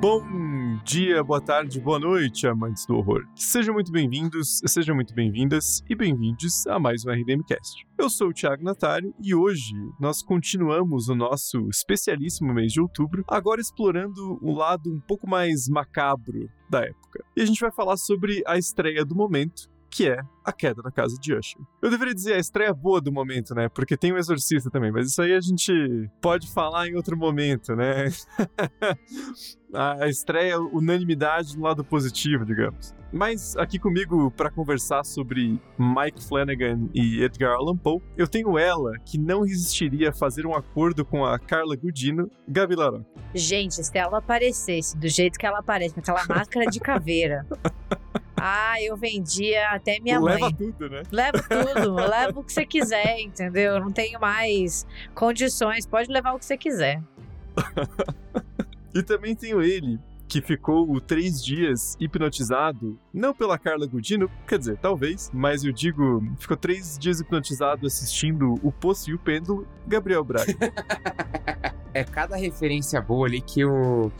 Bom dia, boa tarde, boa noite, amantes do horror. Sejam muito bem-vindos, sejam muito bem-vindas e bem-vindos a mais um RDMcast. Eu sou o Thiago Natário e hoje nós continuamos o nosso especialíssimo mês de outubro, agora explorando o lado um pouco mais macabro da época. E a gente vai falar sobre a estreia do momento, que é A Queda da Casa de Usher. Eu deveria dizer a estreia boa do momento, né? Porque tem o Exorcista também, mas isso aí a gente pode falar em outro momento, né? a estreia, unanimidade no lado positivo, digamos. Mas aqui comigo para conversar sobre Mike Flanagan e Edgar Allan Poe, eu tenho ela que não resistiria a fazer um acordo com a Carla Gudino, Gabi. Gente, se ela aparecesse do jeito que ela aparece, com aquela máscara de caveira. Ah, eu vendia até minha Leva mãe. tudo, né? Leva tudo, leva o que você quiser, entendeu? Não tenho mais condições, pode levar o que você quiser. E também tenho ele, que ficou três dias hipnotizado, não pela Carla Gudino, quer dizer, talvez, mas eu digo, ficou três dias hipnotizado assistindo O Poço e o Pêndulo, Gabriel Braga. é cada referência boa ali que eu.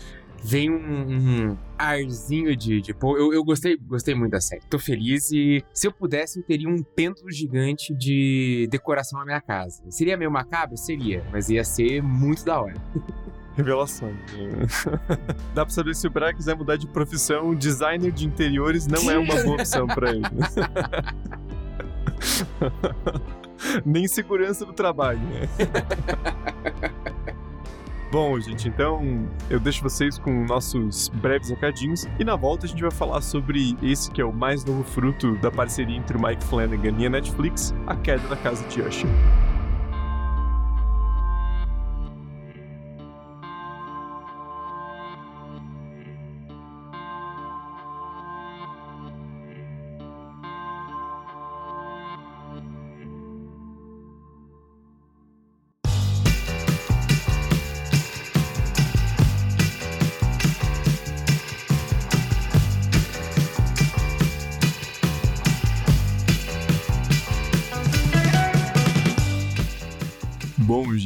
Vem um, um arzinho de. de pô, eu, eu gostei, gostei muito da série. Tô feliz e se eu pudesse, eu teria um pêndulo gigante de decoração na minha casa. Seria meio macabro? Seria, mas ia ser muito da hora. Revelações. Dá pra saber se o Braga quiser mudar de profissão, designer de interiores não é uma boa opção pra ele. Nem segurança do trabalho, né? Bom, gente, então eu deixo vocês com nossos breves recadinhos e na volta a gente vai falar sobre esse que é o mais novo fruto da parceria entre o Mike Flanagan e a Netflix, A Queda da Casa de Usher.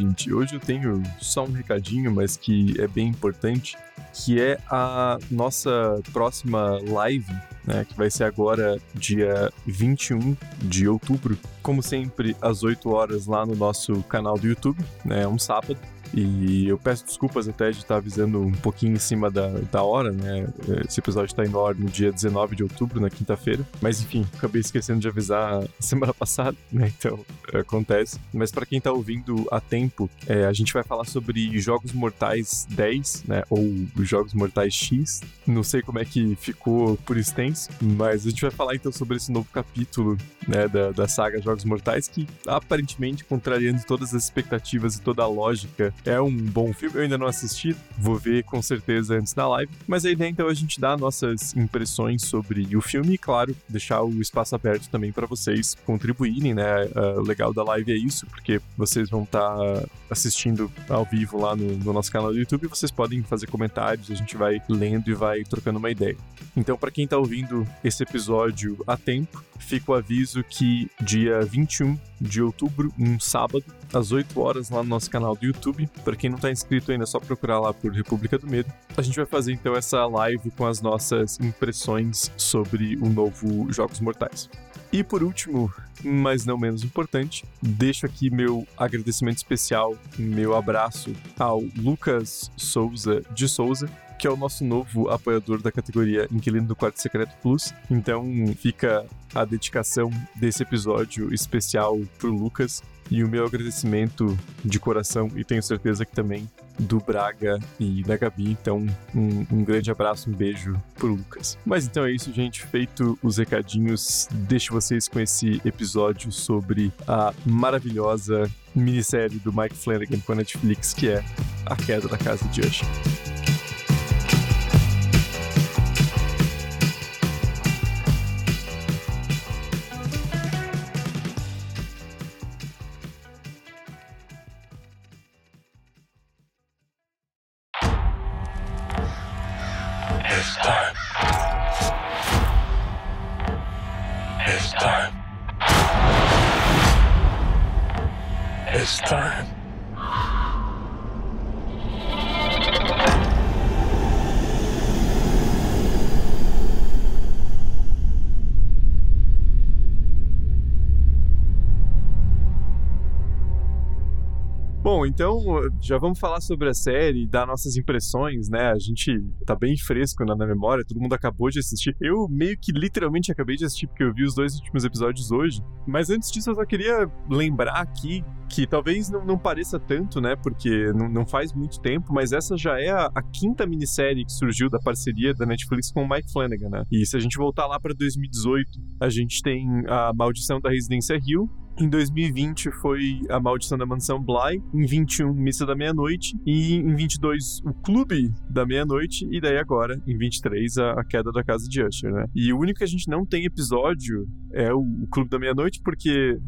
Gente, hoje eu tenho só um recadinho, mas que é bem importante, que é a nossa próxima live, né, que vai ser agora dia 21 de outubro, como sempre às 8 horas lá no nosso canal do YouTube, né, um sábado. E eu peço desculpas até de estar avisando um pouquinho em cima da, da hora, né? Esse episódio está indo no dia 19 de outubro, na quinta-feira. Mas enfim, acabei esquecendo de avisar semana passada, né? Então, acontece. Mas para quem tá ouvindo a tempo, é, a gente vai falar sobre Jogos Mortais 10, né? Ou Jogos Mortais X. Não sei como é que ficou por extenso, mas a gente vai falar então sobre esse novo capítulo, né? Da, da saga Jogos Mortais, que aparentemente, contrariando todas as expectativas e toda a lógica, é um bom filme. Eu ainda não assisti, vou ver com certeza antes da live. Mas a ideia então é a gente dar nossas impressões sobre o filme e, claro, deixar o espaço aberto também para vocês contribuírem, né? Uh, o legal da live é isso, porque vocês vão estar tá assistindo ao vivo lá no, no, nosso canal do YouTube vocês podem fazer comentários, a gente vai lendo e vai trocando uma ideia. Então, para quem tá ouvindo esse episódio a tempo, fica o aviso que dia 21 de outubro, um sábado, às 8 horas lá no nosso canal do YouTube. Para quem não tá inscrito ainda, é só procurar lá por República do Medo. A gente vai fazer então essa live com as nossas impressões sobre o novo Jogos Mortais. E por último, mas não menos importante, deixo aqui meu agradecimento especial, meu abraço ao Lucas Souza de Souza, que é o nosso novo apoiador da categoria Inquilino do Quarto Secreto Plus. Então fica a dedicação desse episódio especial pro Lucas e o meu agradecimento de coração e tenho certeza que também do Braga e da Gabi. Então, um, um, grande abraço, um beijo pro Lucas. Mas então é isso, gente. Feito os recadinhos, deixo vocês com esse episódio sobre a maravilhosa minissérie do Mike Flanagan com a Netflix, que é A Queda da Casa de Usher. Já vamos falar sobre a série, dar nossas impressões, né? A gente tá bem fresco na, na, memória, todo mundo acabou de assistir. Eu meio que literalmente acabei de assistir porque eu vi os dois últimos episódios hoje. Mas antes disso, eu só queria lembrar aqui que talvez não, não pareça tanto, né? Porque não, não, faz muito tempo, mas essa já é a, a, quinta minissérie que surgiu da parceria da Netflix com o Mike Flanagan, né? E se a gente voltar lá para 2018, a gente tem a Maldição da Residência Hill, em 2020 foi A Maldição da Mansão Bly. Em 21, Missa da Meia-Noite. E em 22, O Clube da Meia-Noite. E daí agora, em 23, a, a, Queda da Casa de Usher, né? E o único que a gente não tem episódio é o, o Clube da Meia-Noite, porque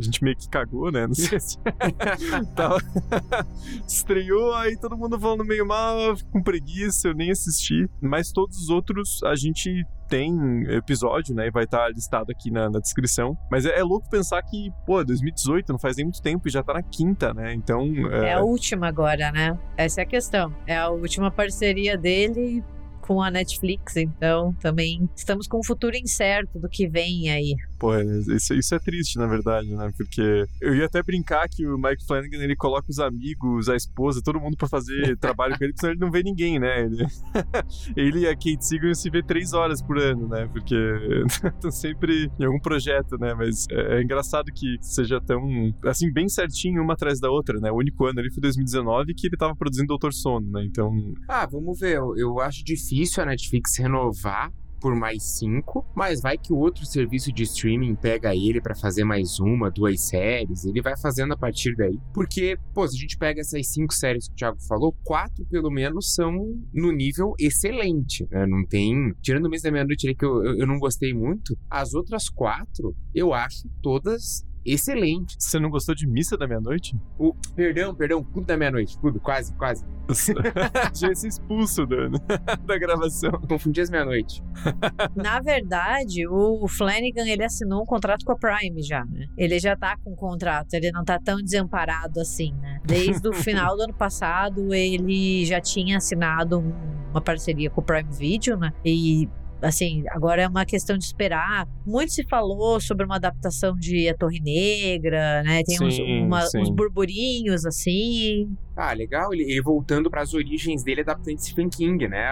a gente meio que cagou, né? Não sei se. Tava... Estreou, aí todo mundo falando meio mal, com preguiça, eu nem assisti. Mas todos os outros a gente tem episódio, né? E vai estar tá listado aqui na, na descrição. Mas é, é, louco pensar que, pô, 2018 não faz nem muito tempo e já tá na quinta, né? Então. É... é a última agora, né? Essa é a questão. É a última parceria dele com a Netflix, então também estamos com um futuro incerto do que vem aí. Pô, isso, isso é triste, na verdade, né? Porque eu ia até brincar que o Mike Flanagan, ele coloca os amigos, a esposa, todo mundo para fazer trabalho com ele, porque senão ele não vê ninguém, né? Ele, ele e a Kate Seagon se vê três horas por ano, né? Porque estão sempre em algum projeto, né? Mas é, é, engraçado que seja tão, assim, bem certinho uma atrás da outra, né? O único ano ali foi 2019 que ele tava produzindo Doutor Sono, né? Então... Ah, vamos ver. Eu, eu acho difícil a Netflix renovar por mais cinco, mas vai que o outro serviço de streaming pega ele para fazer mais uma, duas séries, ele vai fazendo a partir daí. Porque, pô, se a gente pega essas cinco séries que o Thiago falou, quatro pelo menos são no nível excelente, né? Não tem. Tirando o mês da meia-noite que eu, eu, eu não gostei muito, as outras quatro eu acho todas excelente. Você não gostou de Missa da Meia-Noite? O, perdão, perdão, Clube da Meia-Noite. Clube, quase, quase. Já ia ser expulso da, da gravação. Confundi as meia-noite. Na verdade, o Flanagan, ele assinou um contrato com a Prime já, né? Ele já tá com um contrato, ele não tá tão desamparado assim, né? Desde o final do ano passado, ele já tinha assinado uma parceria com o Prime Video, né? E assim, agora é uma questão de esperar. Muito se falou sobre uma adaptação de A Torre Negra, né? Tem sim, uns, uma, uns burburinhos assim. Ah, legal. Ele, ele voltando para as origens dele adaptando Stephen King, né?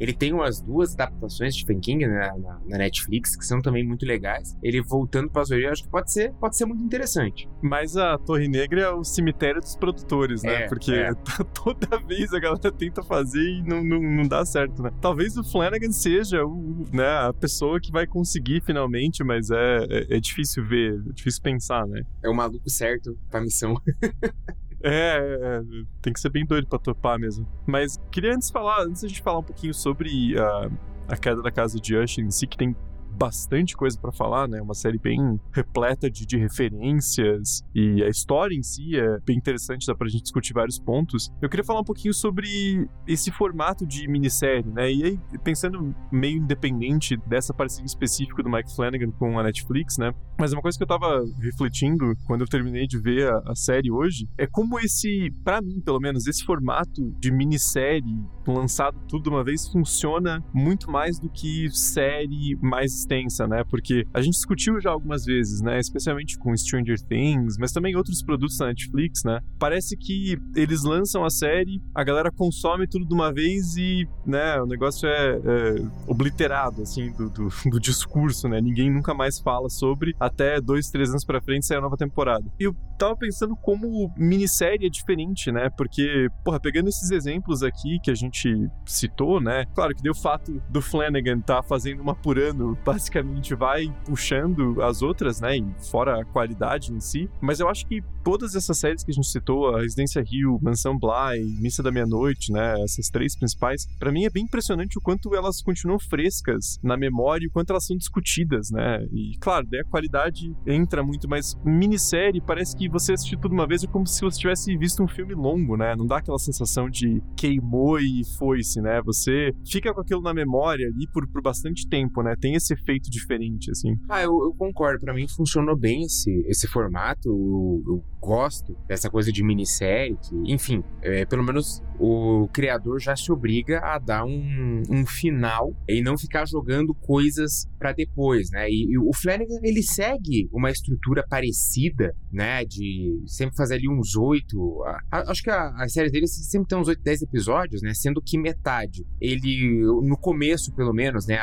Ele tem umas duas adaptações de Stephen King né, na, na, Netflix que são também muito legais. Ele voltando para as origens, acho que pode ser, pode ser muito interessante. Mas a Torre Negra é o cemitério dos produtores, né? É, Porque é. toda vez a galera tenta fazer e não, não, não dá certo, né? Talvez o Flanagan seja o, né, a pessoa que vai conseguir finalmente, mas é, é, é difícil ver, é difícil pensar, né? É o maluco certo pra missão. É, é, tem que ser bem doido pra topar mesmo. Mas queria antes falar, antes a gente falar um pouquinho sobre a, a queda da casa de Usher em si, que tem bastante coisa para falar, né? Uma série bem repleta de, de, referências e a história em si é bem interessante, dá pra gente discutir vários pontos. Eu queria falar um pouquinho sobre esse formato de minissérie, né? E aí, pensando meio independente dessa parceria específica do Mike Flanagan com a Netflix, né? Mas uma coisa que eu tava refletindo quando eu terminei de ver a, a série hoje é como esse, para mim pelo menos, esse formato de minissérie lançado tudo de uma vez funciona muito mais do que série mais extensa, né? Porque a gente discutiu já algumas vezes, né? Especialmente com Stranger Things, mas também outros produtos da Netflix, né? Parece que eles lançam a série, a galera consome tudo de uma vez e, né? O negócio é, é obliterado, assim, do, do, do, discurso, né? Ninguém nunca mais fala sobre, até dois, três anos pra frente sai a nova temporada. E eu tava pensando como minissérie é diferente, né? Porque, porra, pegando esses exemplos aqui que a gente citou, né? Claro que deu fato do Flanagan tá fazendo uma por ano basicamente vai puxando as outras, né? Fora a qualidade em si. Mas eu acho que todas essas séries que a gente citou, a Residência Rio, Mansão Bly, Missa da Meia-Noite, né? Essas três principais, para mim é bem impressionante o quanto elas continuam frescas na memória e o quanto elas são discutidas, né? E claro, daí a qualidade entra muito, mas minissérie parece que você assistiu tudo uma vez é como se você tivesse visto um filme longo, né? Não dá aquela sensação de queimou e foi-se, né? Você fica com aquilo na memória ali por, por bastante tempo, né? Tem esse efeito diferente, assim. Ah, eu, eu concordo. Para mim funcionou bem esse, esse formato. Eu, eu gosto dessa coisa de minissérie, que, enfim, é, pelo menos o criador já se obriga a dar um, um final e não ficar jogando coisas para depois, né? E, e, o Flanagan, ele segue uma estrutura parecida, né? De sempre fazer ali uns oito. Acho que a, a série dele sempre tem uns oito, dez episódios, né? Sendo que metade. Ele, no começo, pelo menos, né?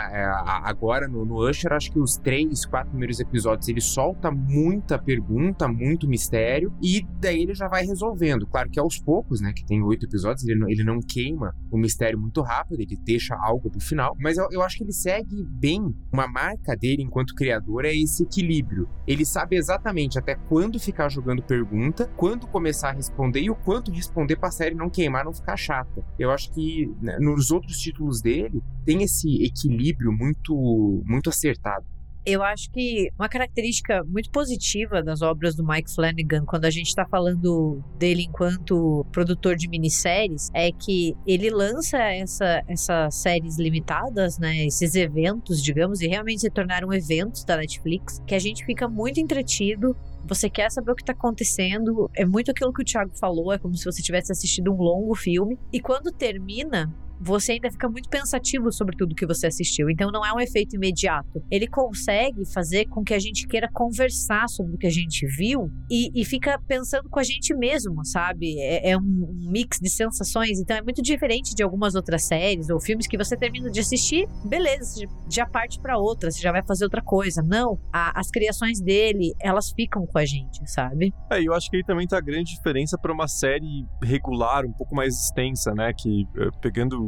Agora no, no Usher, acho que os três, quatro primeiros episódios ele solta muita pergunta, muito mistério, e daí ele já vai resolvendo. Claro que aos poucos, né? Que tem oito episódios, ele não, ele não queima o mistério muito rápido, ele deixa algo pro final, mas eu, eu acho que ele segue bem. Uma marca dele enquanto criador é esse equilíbrio. Ele sabe exatamente até quando ficar jogando pergunta, quando começar a responder e o quanto responder pra série não queimar, não ficar chata. Eu acho que né, nos outros títulos dele tem esse equilíbrio muito, muito acertado. Eu acho que uma característica muito positiva das obras do Mike Flanagan, quando a gente está falando dele enquanto produtor de minisséries, é que ele lança essa, essas séries limitadas, né? Esses eventos, digamos, e realmente se tornaram eventos da Netflix, que a gente fica muito entretido você quer saber o que tá acontecendo. É muito aquilo que o Thiago falou, é como se você tivesse assistido um longo filme. E quando termina, você ainda fica muito pensativo sobre tudo que você assistiu. Então não é um efeito imediato. Ele consegue fazer com que a gente queira conversar sobre o que a gente viu e, e fica pensando com a gente mesmo, sabe? É, é um, mix de sensações. Então é muito diferente de algumas outras séries ou filmes que você termina de assistir, beleza, já parte para outra, você já vai fazer outra coisa. Não, a, as criações dele, elas ficam com a gente, sabe? É, eu acho que aí também tá a grande diferença para uma série regular, um pouco mais extensa, né? Que eh,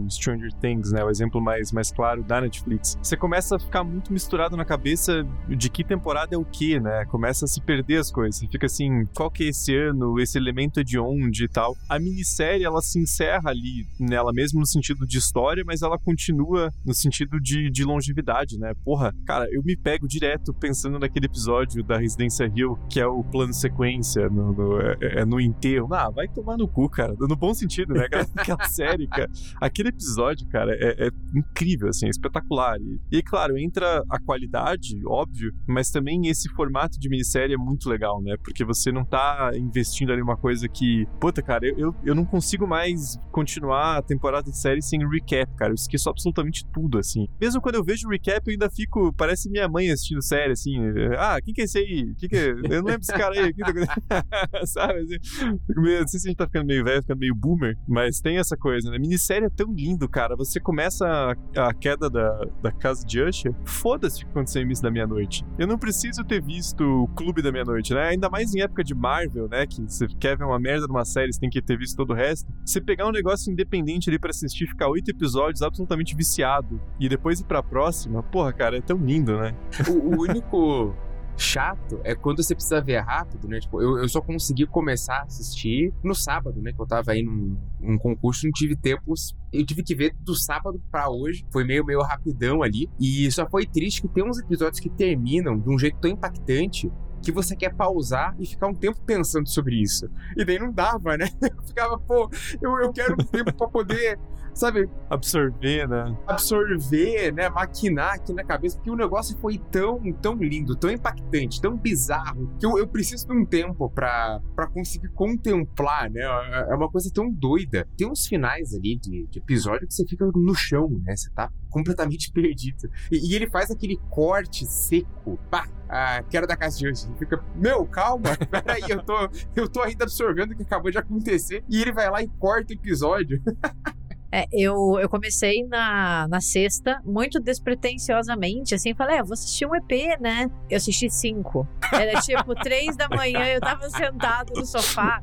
Stranger Things, né? O exemplo mais, mais claro da Netflix. Você começa a ficar muito misturado na cabeça de que temporada é o que, né? Começa a se perder as coisas. Fica assim, qual que é esse ano? Esse elemento é de onde e tal. A minissérie, ela se encerra ali nela mesmo no sentido de história, mas ela continua no sentido de, de longevidade, né? Porra, cara, eu me pego direto pensando naquele episódio da Residência Hill, que é o plano sequência no, no é, é, no enterro. Ah, vai tomar no cu, cara. No bom sentido, né? Aquela, aquela série, cara. Aquele episódio, cara, é, é incrível, assim, é espetacular. E, e, claro, entra a qualidade, óbvio, mas também esse formato de minissérie é muito legal, né? Porque você não tá investindo ali uma coisa que. Puta, cara, eu, eu, eu não consigo mais continuar a temporada de série sem recap, cara. Eu esqueço absolutamente tudo, assim. Mesmo quando eu vejo recap, eu ainda fico. Parece minha mãe assistindo série, assim. Ah, quem que é esse aí? Quem que é? Eu não lembro desse cara aí. Tá... Sabe? Assim, não sei se a gente tá ficando meio velho, ficando meio boomer, mas tem essa coisa, né? Minissérie é tão lindo, cara. Você começa a, a queda da, da casa de Usher, foda-se o que aconteceu em Miss da Meia-Noite. Eu não preciso ter visto o Clube da Meia-Noite, né? Ainda mais em época de Marvel, né? Que você quer ver uma merda numa série, você tem que ter visto todo o resto. Você pegar um negócio independente ali para assistir, ficar oito episódios absolutamente viciado e depois ir pra próxima, porra, cara, é tão lindo, né? o, o único chato é quando você precisa ver rápido, né? Tipo, eu, eu só consegui começar a assistir no sábado, né? Que eu tava aí num, num concurso, não tive tempos. Eu tive que ver do sábado para hoje. Foi meio, meio rapidão ali. E só foi triste que tem uns episódios que terminam de um jeito tão impactante que você quer pausar e ficar um tempo pensando sobre isso. E daí não dava, né? Eu ficava, pô, eu, eu quero um tempo para poder, sabe? Absorver, né? Absorver, né? Maquinar aqui na cabeça, porque o negócio foi tão, tão lindo, tão impactante, tão bizarro, que eu, eu preciso de um tempo para conseguir contemplar, né? É, é uma coisa tão doida. Tem uns finais ali de, de episódio que você fica no chão, né? Você tá completamente perdido. E, e ele faz aquele corte seco, pá, ah, que era da casa de hoje. Fica, meu, calma, peraí, eu tô, eu tô ainda absorvendo o que acabou de acontecer. E ele vai lá e corta o episódio. É, eu, eu comecei na, na sexta, muito despretensiosamente, assim, falei, é, vou assistir um EP, né? Eu assisti cinco. Era tipo três da manhã, eu tava sentado no sofá,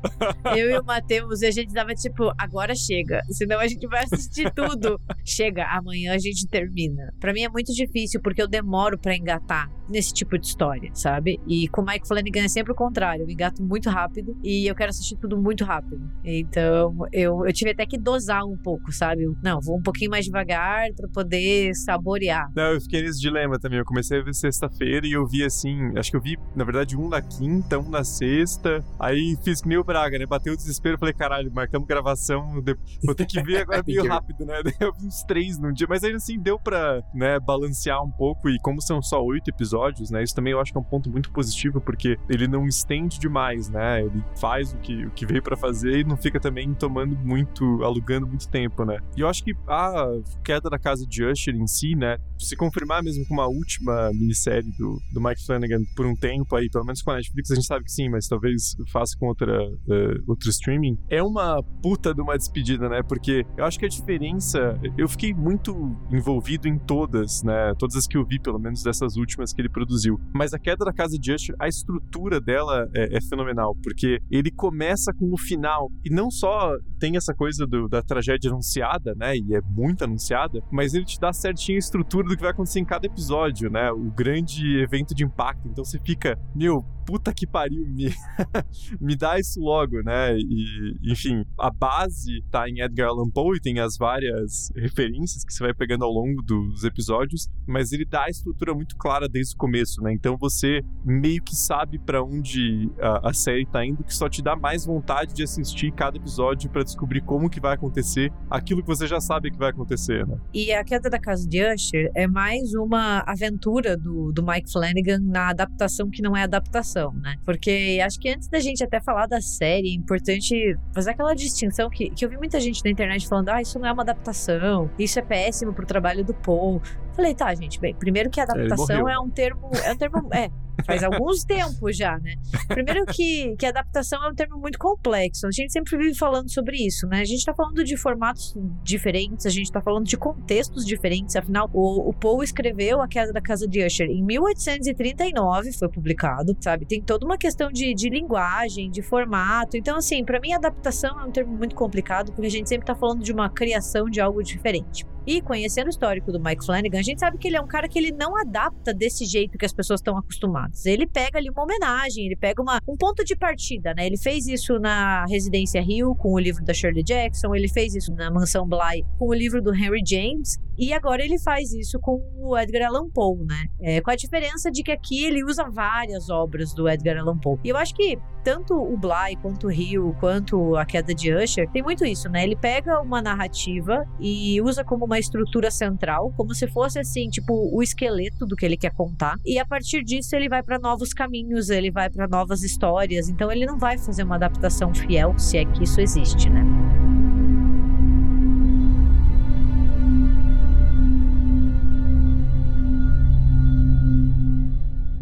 eu e o Matheus, e a gente tava tipo, agora chega, senão a gente vai assistir tudo. Chega, amanhã a gente termina. Para mim é muito difícil, porque eu demoro para engatar nesse tipo de história, sabe? E com o Mike Flanagan é sempre o contrário, eu engato muito rápido e eu quero assistir tudo muito rápido. Então, eu, eu tive até que dosar um pouco, sabe? Não, vou um pouquinho mais devagar para poder saborear. Não, eu fiquei nesse dilema também. Eu comecei a ver sexta-feira e eu vi assim. Acho que eu vi, na verdade, um na quinta, um na sexta. Aí fiz que nem o Braga, né? Bateu o desespero. Falei, caralho, marcamos gravação. Vou ter que ver agora meio rápido, né? Eu vi uns três num dia. Mas ainda assim deu pra, né, balancear um pouco. E como são só oito episódios, né? Isso também eu acho que é um ponto muito positivo, porque ele não estende demais, né? Ele faz o que, o que veio para fazer e não fica também tomando muito, alugando muito tempo, né? E eu acho que a queda da casa de Usher em si, né? Se confirmar mesmo com uma última minissérie do, do Mike Flanagan por um tempo aí, pelo menos com a Netflix, a gente sabe que sim, mas talvez faça com outra, uh, outro streaming, é uma puta de uma despedida, né? Porque eu acho que a diferença. Eu fiquei muito envolvido em todas, né? Todas as que eu vi, pelo menos dessas últimas que ele produziu. Mas a queda da casa de Usher, a estrutura dela é, é fenomenal, porque ele começa com o final, e não só tem essa coisa do, da tragédia anunciada, né? E é muito anunciada, mas ele te dá certinho a estrutura do que vai acontecer em cada episódio, né? O grande evento de impacto. Então você fica, meu, puta que pariu, me, me dá isso logo, né? E, enfim, a base tá em Edgar Allan Poe e tem as várias referências que você vai pegando ao longo dos episódios, mas ele dá a estrutura muito clara desde o começo, né? Então você meio que sabe para onde a, a, série tá indo, que só te dá mais vontade de assistir cada episódio para descobrir como que vai acontecer aquilo que você já sabe que vai acontecer, né? E a queda da casa de Usher é mais uma aventura do, do Mike Flanagan na adaptação que não é adaptação né? Porque acho que antes da gente até falar da série, é importante fazer aquela distinção que, que eu vi muita gente na internet falando: ah, isso não é uma adaptação, isso é péssimo pro trabalho do Paul. Falei, tá, gente, bem, primeiro que adaptação é um termo. É um termo. É, faz alguns tempos já, né? Primeiro que, que adaptação é um termo muito complexo. A gente sempre vive falando sobre isso, né? A gente tá falando de formatos diferentes, a gente tá falando de contextos diferentes. Afinal, o, o Poe escreveu A Queda da Casa de Usher em 1839, foi publicado, sabe? Tem toda uma questão de, de linguagem, de formato. Então, assim, para mim, adaptação é um termo muito complicado, porque a gente sempre tá falando de uma criação de algo diferente. E conhecendo o histórico do Mike Flanagan, a gente sabe que ele é um cara que ele não adapta desse jeito que as pessoas estão acostumadas. Ele pega ali uma homenagem, ele pega uma, um ponto de partida, né? Ele fez isso na Residência Hill com o livro da Shirley Jackson, ele fez isso na Mansão Bly com o livro do Henry James, e agora ele faz isso com o Edgar Allan Poe, né? É, com a diferença de que aqui ele usa várias obras do Edgar Allan Poe. E eu acho que tanto o Bly, quanto o Hill, quanto a Queda de Usher, tem muito isso, né? Ele pega uma narrativa e usa como uma estrutura central, como se fosse assim, tipo, o esqueleto do que ele quer contar. E a partir disso ele vai para novos caminhos, ele vai para novas histórias. Então ele não vai fazer uma adaptação fiel, se é que isso existe, né?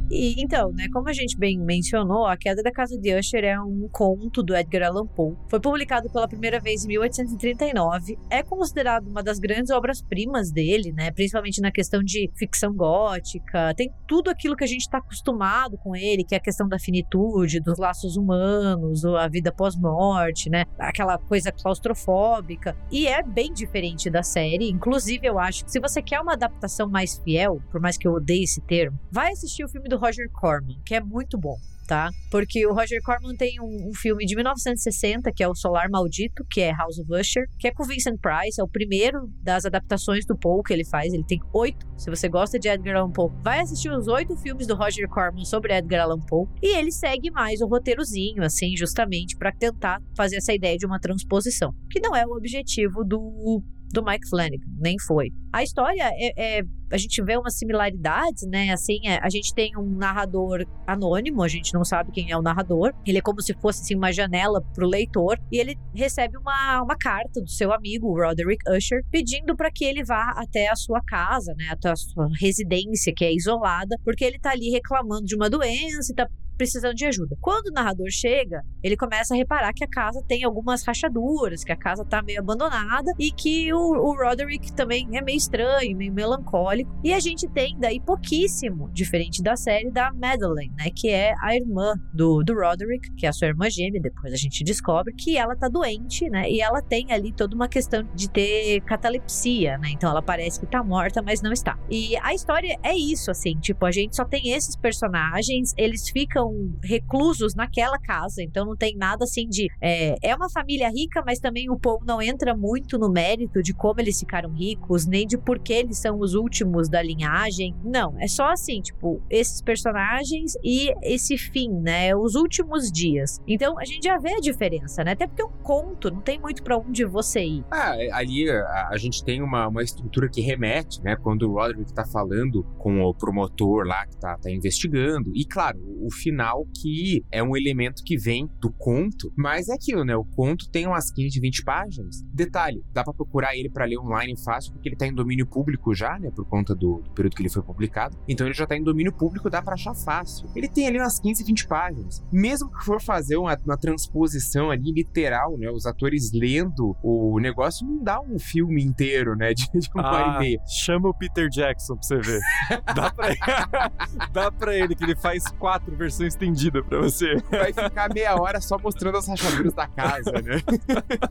E então, né, como a gente bem mencionou, A Queda da Casa de Usher é um conto do Edgar Allan Poe. Foi publicado pela primeira vez em 1839. É considerado uma das grandes obras-primas dele, né, principalmente na questão de ficção gótica. Tem tudo aquilo que a gente está acostumado com ele, que é a questão da finitude, dos laços humanos, a vida pós-morte, né, aquela coisa claustrofóbica. E é bem diferente da série. Inclusive, eu acho que se você quer uma adaptação mais fiel, por mais que eu odeie esse termo, vai assistir o filme do Roger Corman, que é muito bom. Tá? Porque o Roger Corman tem um, um, filme de 1960 que é o Solar Maldito, que é House of Usher, que é com Vincent Price, é o primeiro das adaptações do Poe que ele faz. Ele tem oito. Se você gosta de Edgar Allan Poe, vai assistir os oito filmes do Roger Corman sobre Edgar Allan Poe e ele segue mais o roteirozinho, assim, justamente para tentar fazer essa ideia de uma transposição, que não é o objetivo do do Mike Flanagan, nem foi. A história é, é a gente vê umas similaridades, né? Assim, é, a gente tem um narrador anônimo, a gente não sabe quem é o narrador. Ele é como se fosse assim, uma janela pro leitor e ele recebe uma, uma carta do seu amigo Roderick Usher pedindo para que ele vá até a sua casa, né? Até a sua residência que é isolada, porque ele tá ali reclamando de uma doença e tá precisando de ajuda. Quando o narrador chega, ele começa a reparar que a casa tem algumas rachaduras, que a casa tá meio abandonada e que o, o Roderick também é meio estranho, meio melancólico. E a gente tem daí pouquíssimo, diferente da série da Madeleine, né? Que é a irmã do, do Roderick, que é a sua irmã gêmea. Depois a gente descobre que ela tá doente, né? E ela tem ali toda uma questão de ter catalepsia, né? Então ela parece que tá morta, mas não está. E a história é isso, assim, tipo, a gente só tem esses personagens, eles ficam são reclusos naquela casa, então não tem nada assim de. É, é uma família rica, mas também o Paul não entra muito no mérito de como eles ficaram ricos, nem de por que eles são os últimos da linhagem. Não, é só assim, tipo, esses personagens e esse fim, né? Os últimos dias. Então a gente já vê a diferença, né? Até porque é um conto, não tem muito para onde você ir. Ah, ali a, a, gente tem uma, uma estrutura que remete, né? Quando o Roderick tá falando com o promotor lá que tá, tá investigando. E claro, o, o final que é um elemento que vem do conto, mas é aquilo, né? O conto tem umas 15, 20 páginas. Detalhe, dá para procurar ele para ler online fácil, porque ele tá em domínio público já, né? Por conta do, do, período que ele foi publicado. Então ele já tá em domínio público, dá para achar fácil. Ele tem ali umas 15, 20 páginas. Mesmo que for fazer uma, uma transposição ali literal, né? Os atores lendo o negócio não dá um filme inteiro, né? De, de uma ah, hora e ah, meia. Chama o Peter Jackson pra você ver. dá, pra... dá pra ele que ele faz quatro versões estendidas pra você. Vai ficar meia hora só mostrando as rachaduras da casa, né?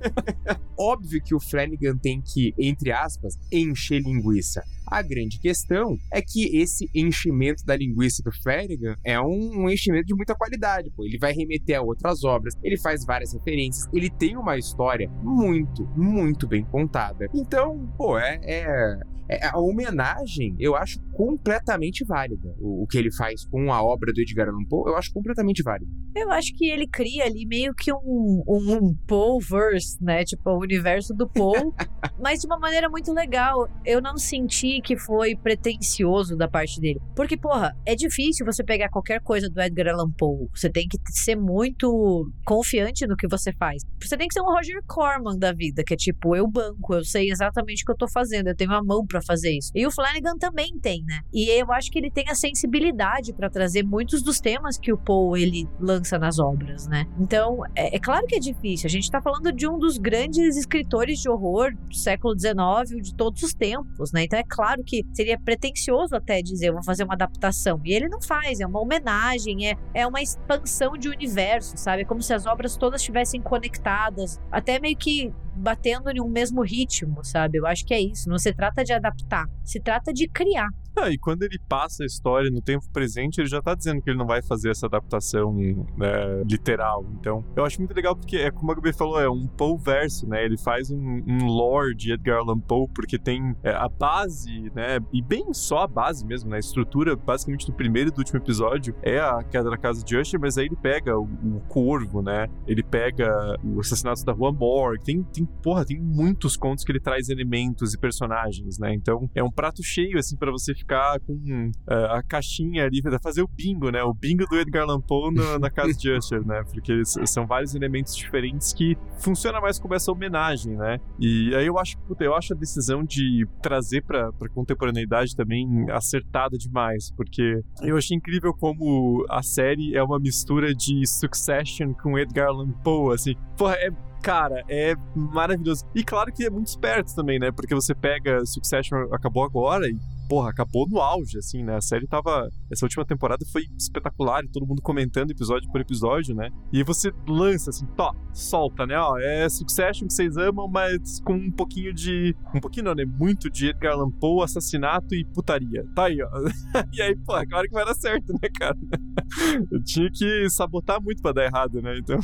Óbvio que o Flanagan tem que, entre aspas, encher linguiça. A grande questão é que esse enchimento da linguiça do Flanagan é um, um enchimento de muita qualidade. Pô. Ele vai remeter a outras obras, ele faz várias referências, ele tem uma história muito, muito bem contada. Então, pô, é, é, é a homenagem eu acho completamente válida. O, o, que ele faz com a obra do Edgar Allan Poe, eu acho completamente válido. Eu acho que ele cria ali meio que um, um, um Poe-verse, né? Tipo, o universo do Poe, mas de uma maneira muito legal. Eu não senti que foi pretencioso da parte dele. Porque, porra, é difícil você pegar qualquer coisa do Edgar Allan Poe. Você tem que ser muito confiante no que você faz. Você tem que ser um Roger Corman da vida, que é tipo, eu banco, eu sei exatamente o que eu tô fazendo, eu tenho a mão para fazer isso. E o Flanagan também tem, né? E eu acho que ele tem a sensibilidade para trazer muitos dos temas que o Poe ele lança nas obras, né? Então, é, é claro que é difícil. A gente tá falando de um dos grandes escritores de horror do século XIX, de todos os tempos, né? Então é claro claro que seria pretencioso até dizer, vou fazer uma adaptação. E ele não faz, é uma homenagem, é, é uma expansão de universo, sabe? É como se as obras todas estivessem conectadas, até meio que batendo em um mesmo ritmo, sabe? Eu acho que é isso. Não se trata de adaptar, se trata de criar. Ah, e quando ele passa a história no tempo presente, ele já tá dizendo que ele não vai fazer essa adaptação né, literal. Então, eu acho muito legal porque, é como a Gabi falou, é um Poe verso, né? Ele faz um, um lore de Edgar Allan Poe, porque tem é, a base, né? E bem só a base mesmo, né? A estrutura, basicamente, do primeiro e do último episódio é a queda da casa de Usher, mas aí ele pega o, o Corvo, né? Ele pega o assassinato da Rua Morgue. Tem, tem, porra, tem muitos contos que ele traz elementos e personagens, né? Então, é um prato cheio, assim, para você ficar ficar com uh, a caixinha ali, fazer o bingo, né? O bingo do Edgar Allan Poe na, na casa de Usher, né? Porque são vários elementos diferentes que funciona mais como essa homenagem, né? E aí eu acho, puta, eu acho a decisão de trazer pra, pra contemporaneidade também acertada demais, porque eu achei incrível como a série é uma mistura de Succession com Edgar Allan Poe, assim. Porra, é cara, é maravilhoso. E claro que é muito esperto também, né? Porque você pega Succession acabou agora e porra, acabou no auge, assim, né? A série tava. Essa última temporada foi espetacular e todo mundo comentando episódio por episódio, né? E você lança assim, tó, solta, né? Ó, é Succession que vocês amam, mas com um pouquinho de. Um pouquinho não, né? Muito de Edgar Allan Poe, assassinato e putaria. Tá aí, ó. e aí, pô, claro que vai dar certo, né, cara? Eu tinha que sabotar muito pra dar errado, né? Então.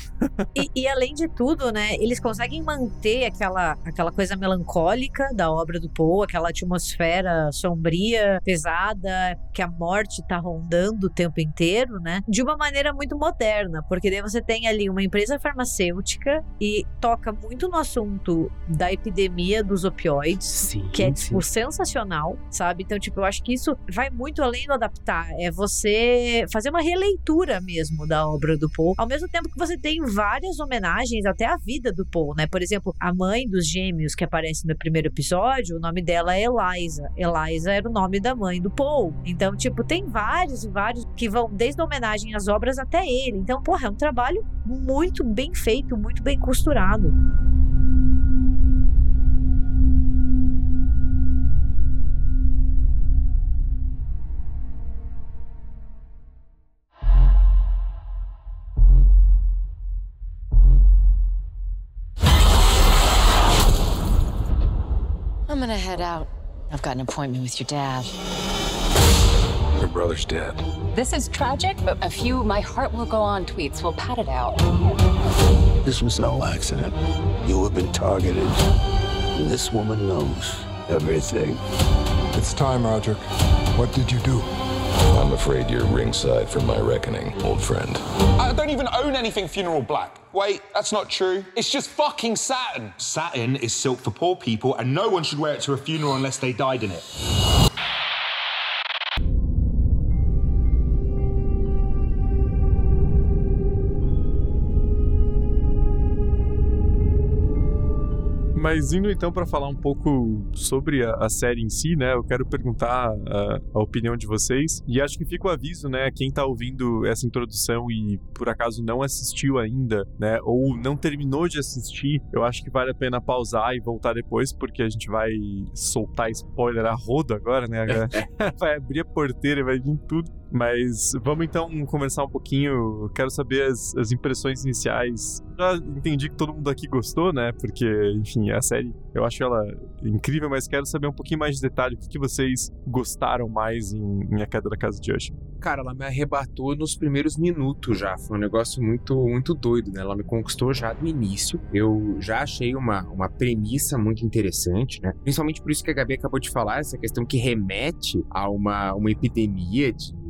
e, e, além de tudo, né? Eles conseguem manter aquela, aquela coisa melancólica da obra do Poe, aquela atmosfera sombria pesada, que a morte tá rondando o tempo inteiro, né? De uma maneira muito moderna, porque daí você tem ali uma empresa farmacêutica e toca muito no assunto da epidemia dos opioides, sim, que é tipo sim. sensacional, sabe? Então, tipo, eu acho que isso vai muito além do adaptar, é você fazer uma releitura mesmo da obra do Poe, ao mesmo tempo que você tem várias homenagens até à vida do Poe, né? Por exemplo, a mãe dos gêmeos que aparece no primeiro episódio, o nome dela é Eliza. Eliza era o nome da mãe do Paul. Então, tipo, tem vários e vários que vão desde a homenagem às obras até ele. Então, porra, é um trabalho muito bem feito, muito bem costurado. I'm gonna head out. I've got an appointment with your dad. Your brother's dead. This is tragic, but a few my heart will go on tweets will pat it out. This was no accident. You have been targeted. And this woman knows everything. It's time, Roderick. What did you do? I'm afraid you're ringside for my reckoning, old friend. I don't even own anything funeral black. Wait, that's not true. It's just fucking satin. Satin is silk for poor people, and no one should wear it to a funeral unless they died in it. Mas indo então para falar um pouco sobre a, a, série em si, né? Eu quero perguntar a, a, opinião de vocês. E acho que fica o aviso, né? Quem tá ouvindo essa introdução e por acaso não assistiu ainda, né? Ou não terminou de assistir, eu acho que vale a pena pausar e voltar depois, porque a gente vai soltar spoiler a rodo agora, né? vai abrir a porteira e vai vir tudo. Mas vamos então conversar um pouquinho. Quero saber as, as, impressões iniciais. Já entendi que todo mundo aqui gostou, né? Porque, enfim, a série eu acho ela incrível, mas quero saber um pouquinho mais de detalhe. O que, que vocês gostaram mais em, em A Queda da Casa de Usher? Cara, ela me arrebatou nos primeiros minutos já. Foi um negócio muito, muito doido, né? Ela me conquistou já do início. Eu já achei uma, uma premissa muito interessante, né? Principalmente por isso que a Gabi acabou de falar, essa questão que remete a uma, uma epidemia de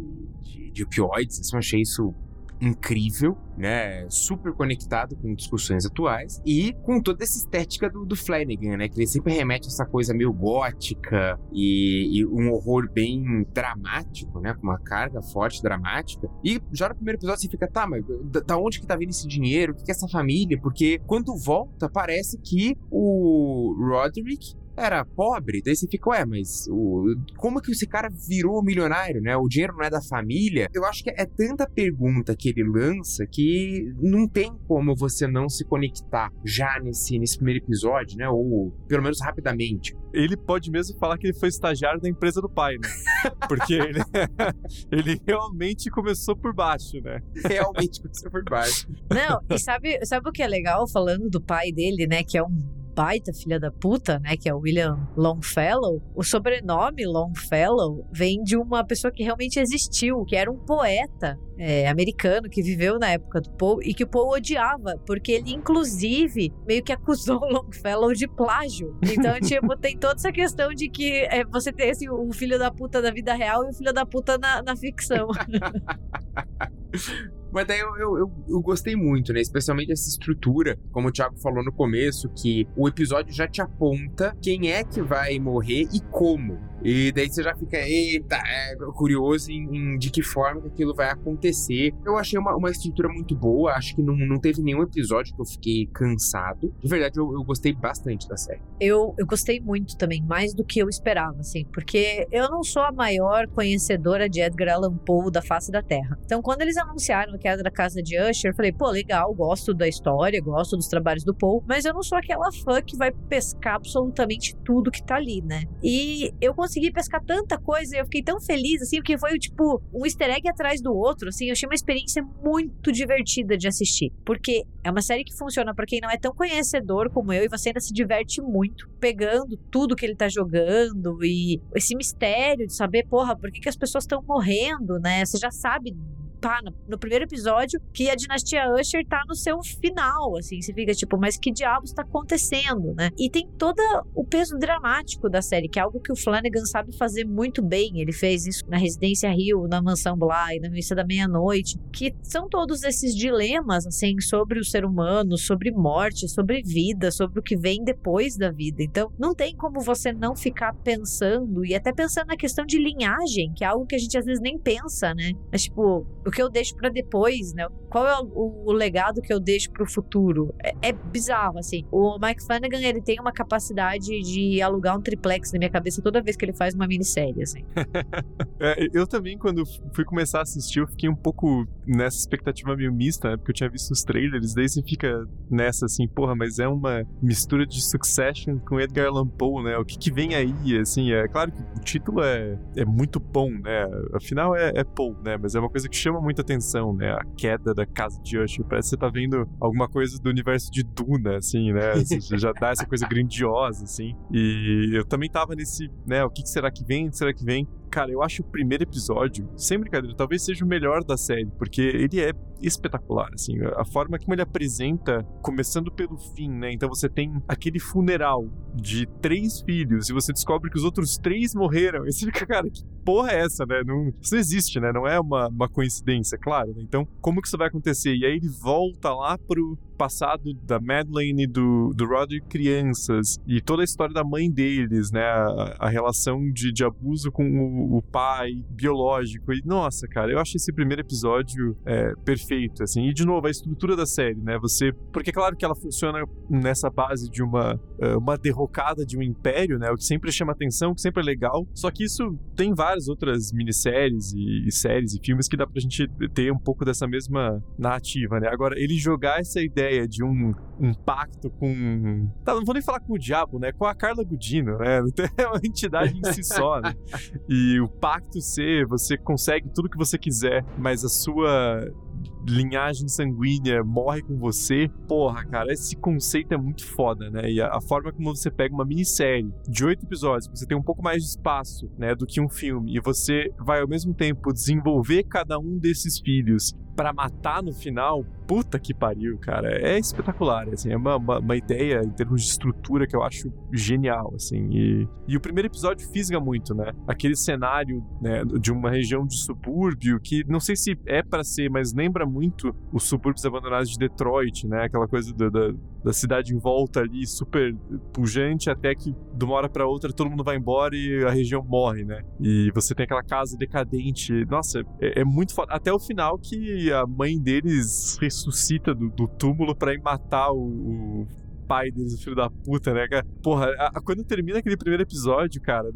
de opioides. Assim, eu achei isso incrível, né? Super conectado com discussões atuais e com toda essa estética do, do Flanagan, né? Que ele sempre remete a essa coisa meio gótica e, e, um horror bem dramático, né? Com uma carga forte dramática. E já no primeiro episódio você fica, tá, mas da, da onde que tá vindo esse dinheiro? O que, que é essa família? Porque quando volta, parece que o Roderick era pobre, daí você fica, ué, mas o, como que esse cara virou milionário, né? O dinheiro não é da família? Eu acho que é tanta pergunta que ele lança que não tem como você não se conectar já nesse, nesse primeiro episódio, né? Ou pelo menos rapidamente. Ele pode mesmo falar que ele foi estagiário da empresa do pai, né? Porque ele, ele realmente começou por baixo, né? Realmente começou por baixo. Não, e sabe, sabe o que é legal falando do pai dele, né? Que é um baita filha da puta, né, que é o William Longfellow, o sobrenome Longfellow vem de uma pessoa que realmente existiu, que era um poeta é, americano que viveu na época do Poe e que o Poe odiava, porque ele, inclusive, meio que acusou o Longfellow de plágio. Então, tipo, tem toda essa questão de que é, você tem assim, o filho da puta da vida real e o filho da puta na, na ficção. Mas daí eu, eu, eu, eu, gostei muito, né? Especialmente essa estrutura, como o Thiago falou no começo, que o episódio já te aponta quem é que vai morrer e como. E daí você já fica, eita, é, curioso em, em, de que forma que aquilo vai acontecer. Eu achei uma, uma estrutura muito boa, acho que não, não teve nenhum episódio que eu fiquei cansado. De verdade, eu, eu gostei bastante da série. Eu, eu gostei muito também, mais do que eu esperava, assim, porque eu não sou a maior conhecedora de Edgar Allan Poe da face da Terra. Então, quando eles anunciaram que era da casa de Usher, eu falei, pô, legal, gosto da história, gosto dos trabalhos do Poe, mas eu não sou aquela fã que vai pescar absolutamente tudo que tá ali, né? E eu consegui consegui pescar tanta coisa eu fiquei tão feliz, assim, porque foi, tipo, um easter egg atrás do outro, assim, eu achei uma experiência muito divertida de assistir. Porque é uma série que funciona para quem não é tão conhecedor como eu e você ainda se diverte muito pegando tudo que ele tá jogando e esse mistério de saber, porra, por que, que as pessoas estão morrendo, né? Você já sabe pá, no, no, primeiro episódio, que a dinastia Usher tá no seu final, assim, você fica tipo, mas que diabos está acontecendo, né? E tem todo o peso dramático da série, que é algo que o Flanagan sabe fazer muito bem. Ele fez isso na Residência Rio, na Mansão Bly, na Missa da Meia-Noite, que são todos esses dilemas, assim, sobre o ser humano, sobre morte, sobre vida, sobre o que vem depois da vida. Então, não tem como você não ficar pensando e até pensando na questão de linhagem, que é algo que a gente às vezes nem pensa, né? Mas, tipo, que eu deixo para depois, né? Qual é o, o, legado que eu deixo para o futuro? É, é, bizarro, assim. O Mike Flanagan, ele tem uma capacidade de alugar um triplex na minha cabeça toda vez que ele faz uma minissérie, assim. é, eu também, quando fui começar a assistir, eu fiquei um pouco nessa expectativa meio mista, né? Porque eu tinha visto os trailers, daí você fica nessa, assim, porra, mas é uma mistura de Succession com Edgar Allan Poe, né? O que, que vem aí, assim, é claro que o título é, é muito bom, né? Afinal, é, é Poe, né? Mas é uma coisa que chama muita atenção, né? A queda da casa de Usher. Parece que você tá vendo alguma coisa do universo de Duna, assim, né? Você já dá essa coisa grandiosa, assim. E eu também tava nesse, né? O que será que vem? Será que vem? Cara, eu acho o primeiro episódio, sem brincadeira, talvez seja o melhor da série, porque ele é espetacular, assim, a forma como ele apresenta, começando pelo fim, né? Então você tem aquele funeral de três filhos e você descobre que os outros três morreram. E você fica, cara, que porra é essa, né? Não, isso não existe, né? Não é uma, uma coincidência, claro. Né? Então, como que isso vai acontecer? E aí ele volta lá pro passado da Madeleine e do, do Roderick crianças e toda a história da mãe deles, né? A, a relação de, de abuso com o, o, pai biológico. E, nossa, cara, eu acho esse primeiro episódio é, perfeito, assim. E, de novo, a estrutura da série, né? Você... Porque é claro que ela funciona nessa base de uma, é, uma derrocada de um império, né? O que sempre chama atenção, o que sempre é legal. Só que isso tem várias outras minisséries e, e séries e filmes que dá pra gente ter um pouco dessa mesma narrativa, né? Agora, ele jogar essa ideia de um, um pacto com. Tá, não vou nem falar com o diabo, né? Com a Carla Gudino, né? É uma entidade em si só, né? E o pacto ser, você consegue tudo que você quiser, mas a sua linhagem sanguínea morre com você. Porra, cara, esse conceito é muito foda, né? E a, a, forma como você pega uma minissérie de oito episódios, você tem um pouco mais de espaço, né, do que um filme, e você vai ao mesmo tempo desenvolver cada um desses filhos para matar no final, puta que pariu, cara. É espetacular, assim, é uma, uma, uma, ideia em termos de estrutura que eu acho genial, assim. E, e o primeiro episódio fisga muito, né? Aquele cenário né, de uma região de subúrbio que não sei se é para ser, mas lembra muito os subúrbios abandonados de Detroit, né? Aquela coisa da, da cidade em volta ali, super pujante, até que de uma hora para outra todo mundo vai embora e a região morre, né? E você tem aquela casa decadente. Nossa, é, é muito foda. Até o final que a mãe deles ressuscita do, do túmulo para ir matar o, o pai deles, o filho da puta, né? Porra, a, a, quando termina aquele primeiro episódio, cara,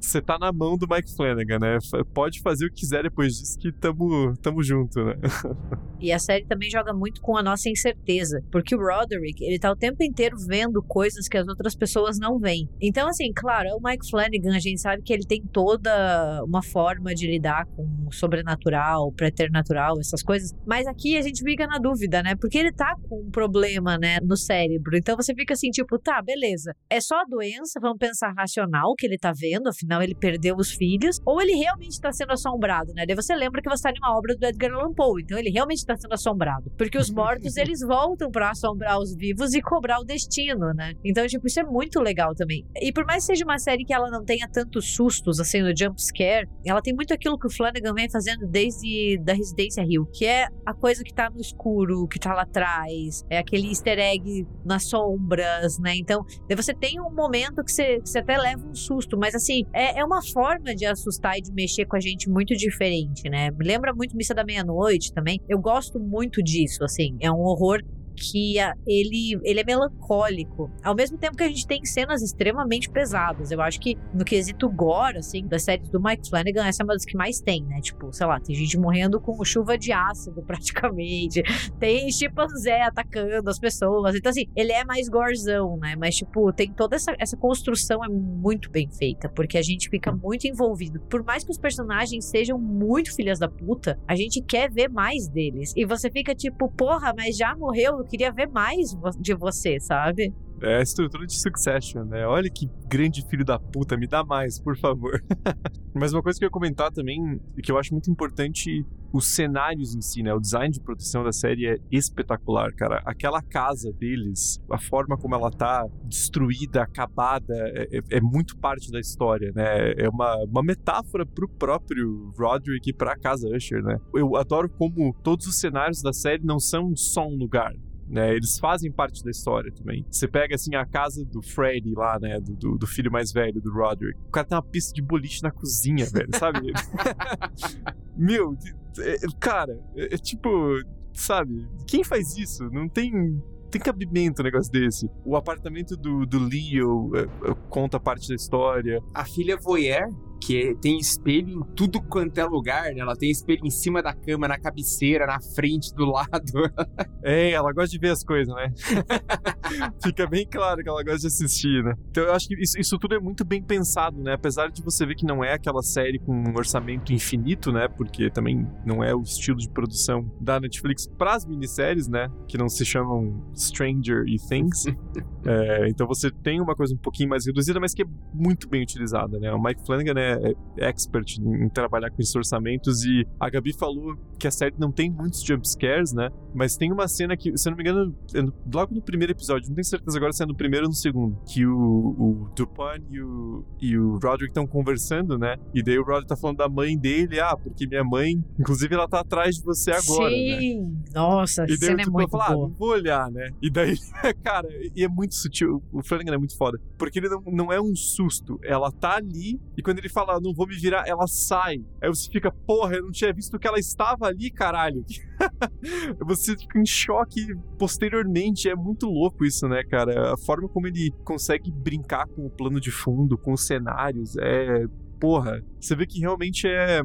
você tá na mão do Mike Flanagan, né? Pode fazer o que quiser depois disso que tamo, tamo junto, né? e a série também joga muito com a nossa incerteza, porque o Roderick, ele tá o tempo inteiro vendo coisas que as outras pessoas não veem. Então, assim, claro, o Mike Flanagan, a gente sabe que ele tem toda uma forma de lidar com o sobrenatural, preternatural, essas coisas, mas aqui a gente fica na dúvida, né? Porque ele tá com um problema, né, no cérebro cérebro. Então você fica assim, tipo, tá, beleza. É só a doença, vamos pensar racional que ele tá vendo, afinal ele perdeu os filhos, ou ele realmente tá sendo assombrado, né? Daí você lembra que você tá em uma obra do Edgar Allan Poe, então ele realmente tá sendo assombrado. Porque os mortos, eles voltam para assombrar os vivos e cobrar o destino, né? Então, tipo, isso é muito legal também. E por mais que seja uma série que ela não tenha tantos sustos, assim, no jump scare, ela tem muito aquilo que o Flanagan vem fazendo desde da Residência Rio, que é a coisa que tá no escuro, que tá lá atrás, é aquele easter egg nas sombras, né? Então, você tem um momento que você, que você até leva um susto, mas assim, é, é uma forma de assustar e de mexer com a gente muito diferente, né? Me lembra muito Missa da Meia-Noite também. Eu gosto muito disso, assim. É um horror que ele, ele é melancólico. Ao mesmo tempo que a gente tem cenas extremamente pesadas. Eu acho que no quesito gore, assim, das séries do Mike Flanagan, essa é uma das que mais tem, né? Tipo, sei lá, tem gente morrendo com chuva de ácido, praticamente. Tem chimpanzé atacando as pessoas. Então, assim, ele é mais gorzão, né? Mas, tipo, tem toda essa, essa construção é muito bem feita, porque a gente fica muito envolvido. Por mais que os personagens sejam muito filhas da puta, a gente quer ver mais deles. E você fica tipo, porra, mas já morreu eu queria ver mais de você, sabe? É a estrutura de Succession, né? Olha que grande filho da puta, me dá mais, por favor. Mas uma coisa que eu ia comentar também, que eu acho muito importante, os cenários em si, né? O design de produção da série é espetacular, cara. Aquela casa deles, a forma como ela tá destruída, acabada, é, é, é muito parte da história, né? É uma, uma metáfora pro próprio Roderick e pra casa Usher, né? Eu adoro como todos os cenários da série não são só um lugar, né? Eles fazem parte da história também. Você pega, assim, a casa do Freddy lá, né? Do, do, do filho mais velho, do Roderick. O cara tem uma pista de boliche na cozinha, velho, sabe? Meu, é, cara, é, é tipo, sabe? Quem faz isso? Não tem tem cabimento um negócio desse. O apartamento do, do Leo é, é, conta parte da história. A filha voyeur que tem espelho em tudo quanto é lugar, né? Ela tem espelho em cima da cama, na cabeceira, na frente, do lado. é, ela gosta de ver as coisas, né? Fica bem claro que ela gosta de assistir, né? Então eu acho que isso, isso, tudo é muito bem pensado, né? Apesar de você ver que não é aquela série com um orçamento infinito, né? Porque também não é o estilo de produção da Netflix para as minisséries, né? Que não se chamam Stranger e Things. é, então você tem uma coisa um pouquinho mais reduzida, mas que é muito bem utilizada, né? O Mike Flanagan é é expert em trabalhar com esses orçamentos e a Gabi falou que a série não tem muitos jumpscares, né? Mas tem uma cena que, se eu não me engano, é logo no primeiro episódio, não tenho certeza agora se é no primeiro ou no segundo, que o, o Dupin e o, e o Roderick estão conversando, né? E daí o Roderick tá falando da mãe dele, ah, porque minha mãe, inclusive, ela tá atrás de você agora, né? Sim, né? nossa, e daí cena o é Dupin muito fala, ah, boa. não vou olhar, né? E daí, cara, e é muito sutil, o Flanagan é muito foda, porque ele não, não é um susto, ela tá ali, e quando ele fala, não vou me virar, ela sai. Aí você fica, porra, eu não tinha visto que ela estava ali, caralho. você fica em choque posteriormente, é muito louco isso, né, cara? A forma como ele consegue brincar com o plano de fundo, com os cenários, é. Porra, você vê que realmente é,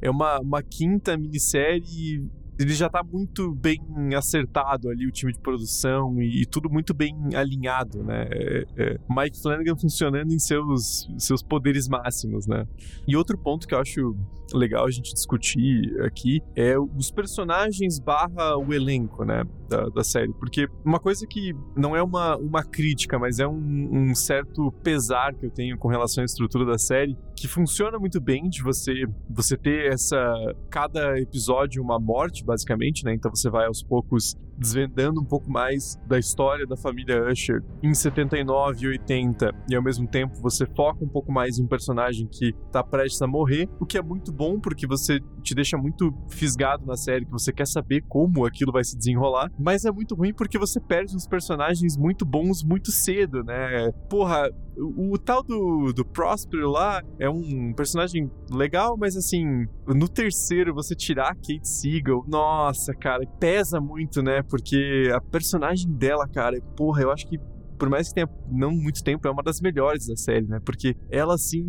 é uma, uma quinta minissérie ele já tá muito bem acertado ali, o time de produção, e, e tudo muito bem alinhado, né? É, é, Mike Flanagan funcionando em seus, seus poderes máximos, né? E outro ponto que eu acho legal a gente discutir aqui é os personagens barra o elenco, né? Da, da série. Porque uma coisa que não é uma, uma crítica, mas é um, um certo pesar que eu tenho com relação à estrutura da série, que funciona muito bem de você, você ter essa. cada episódio uma morte, basicamente, né? Então você vai aos poucos desvendando um pouco mais da história da família Usher em 79 e 80, e ao mesmo tempo você foca um pouco mais em um personagem que tá prestes a morrer, o que é muito bom porque você te deixa muito fisgado na série, que você quer saber como aquilo vai se desenrolar, mas é muito ruim porque você perde uns personagens muito bons muito cedo, né? Porra, o, o tal do, do Próspero lá é um personagem legal, mas assim, no terceiro você tirar a Kate Siegel, nossa, cara, pesa muito, né? Porque a personagem dela, cara, porra, eu acho que por mais que tenha não muito tempo, é uma das melhores da série, né? Porque ela, assim,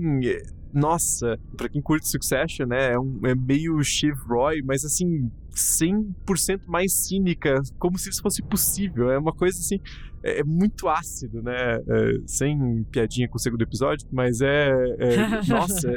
nossa, pra quem curte Succession, né, é, um, é meio Shiv Roy, mas assim, 100% mais cínica, como se isso fosse possível. É uma coisa assim, é, é muito ácido, né? É, sem piadinha com o segundo episódio, mas é. é nossa,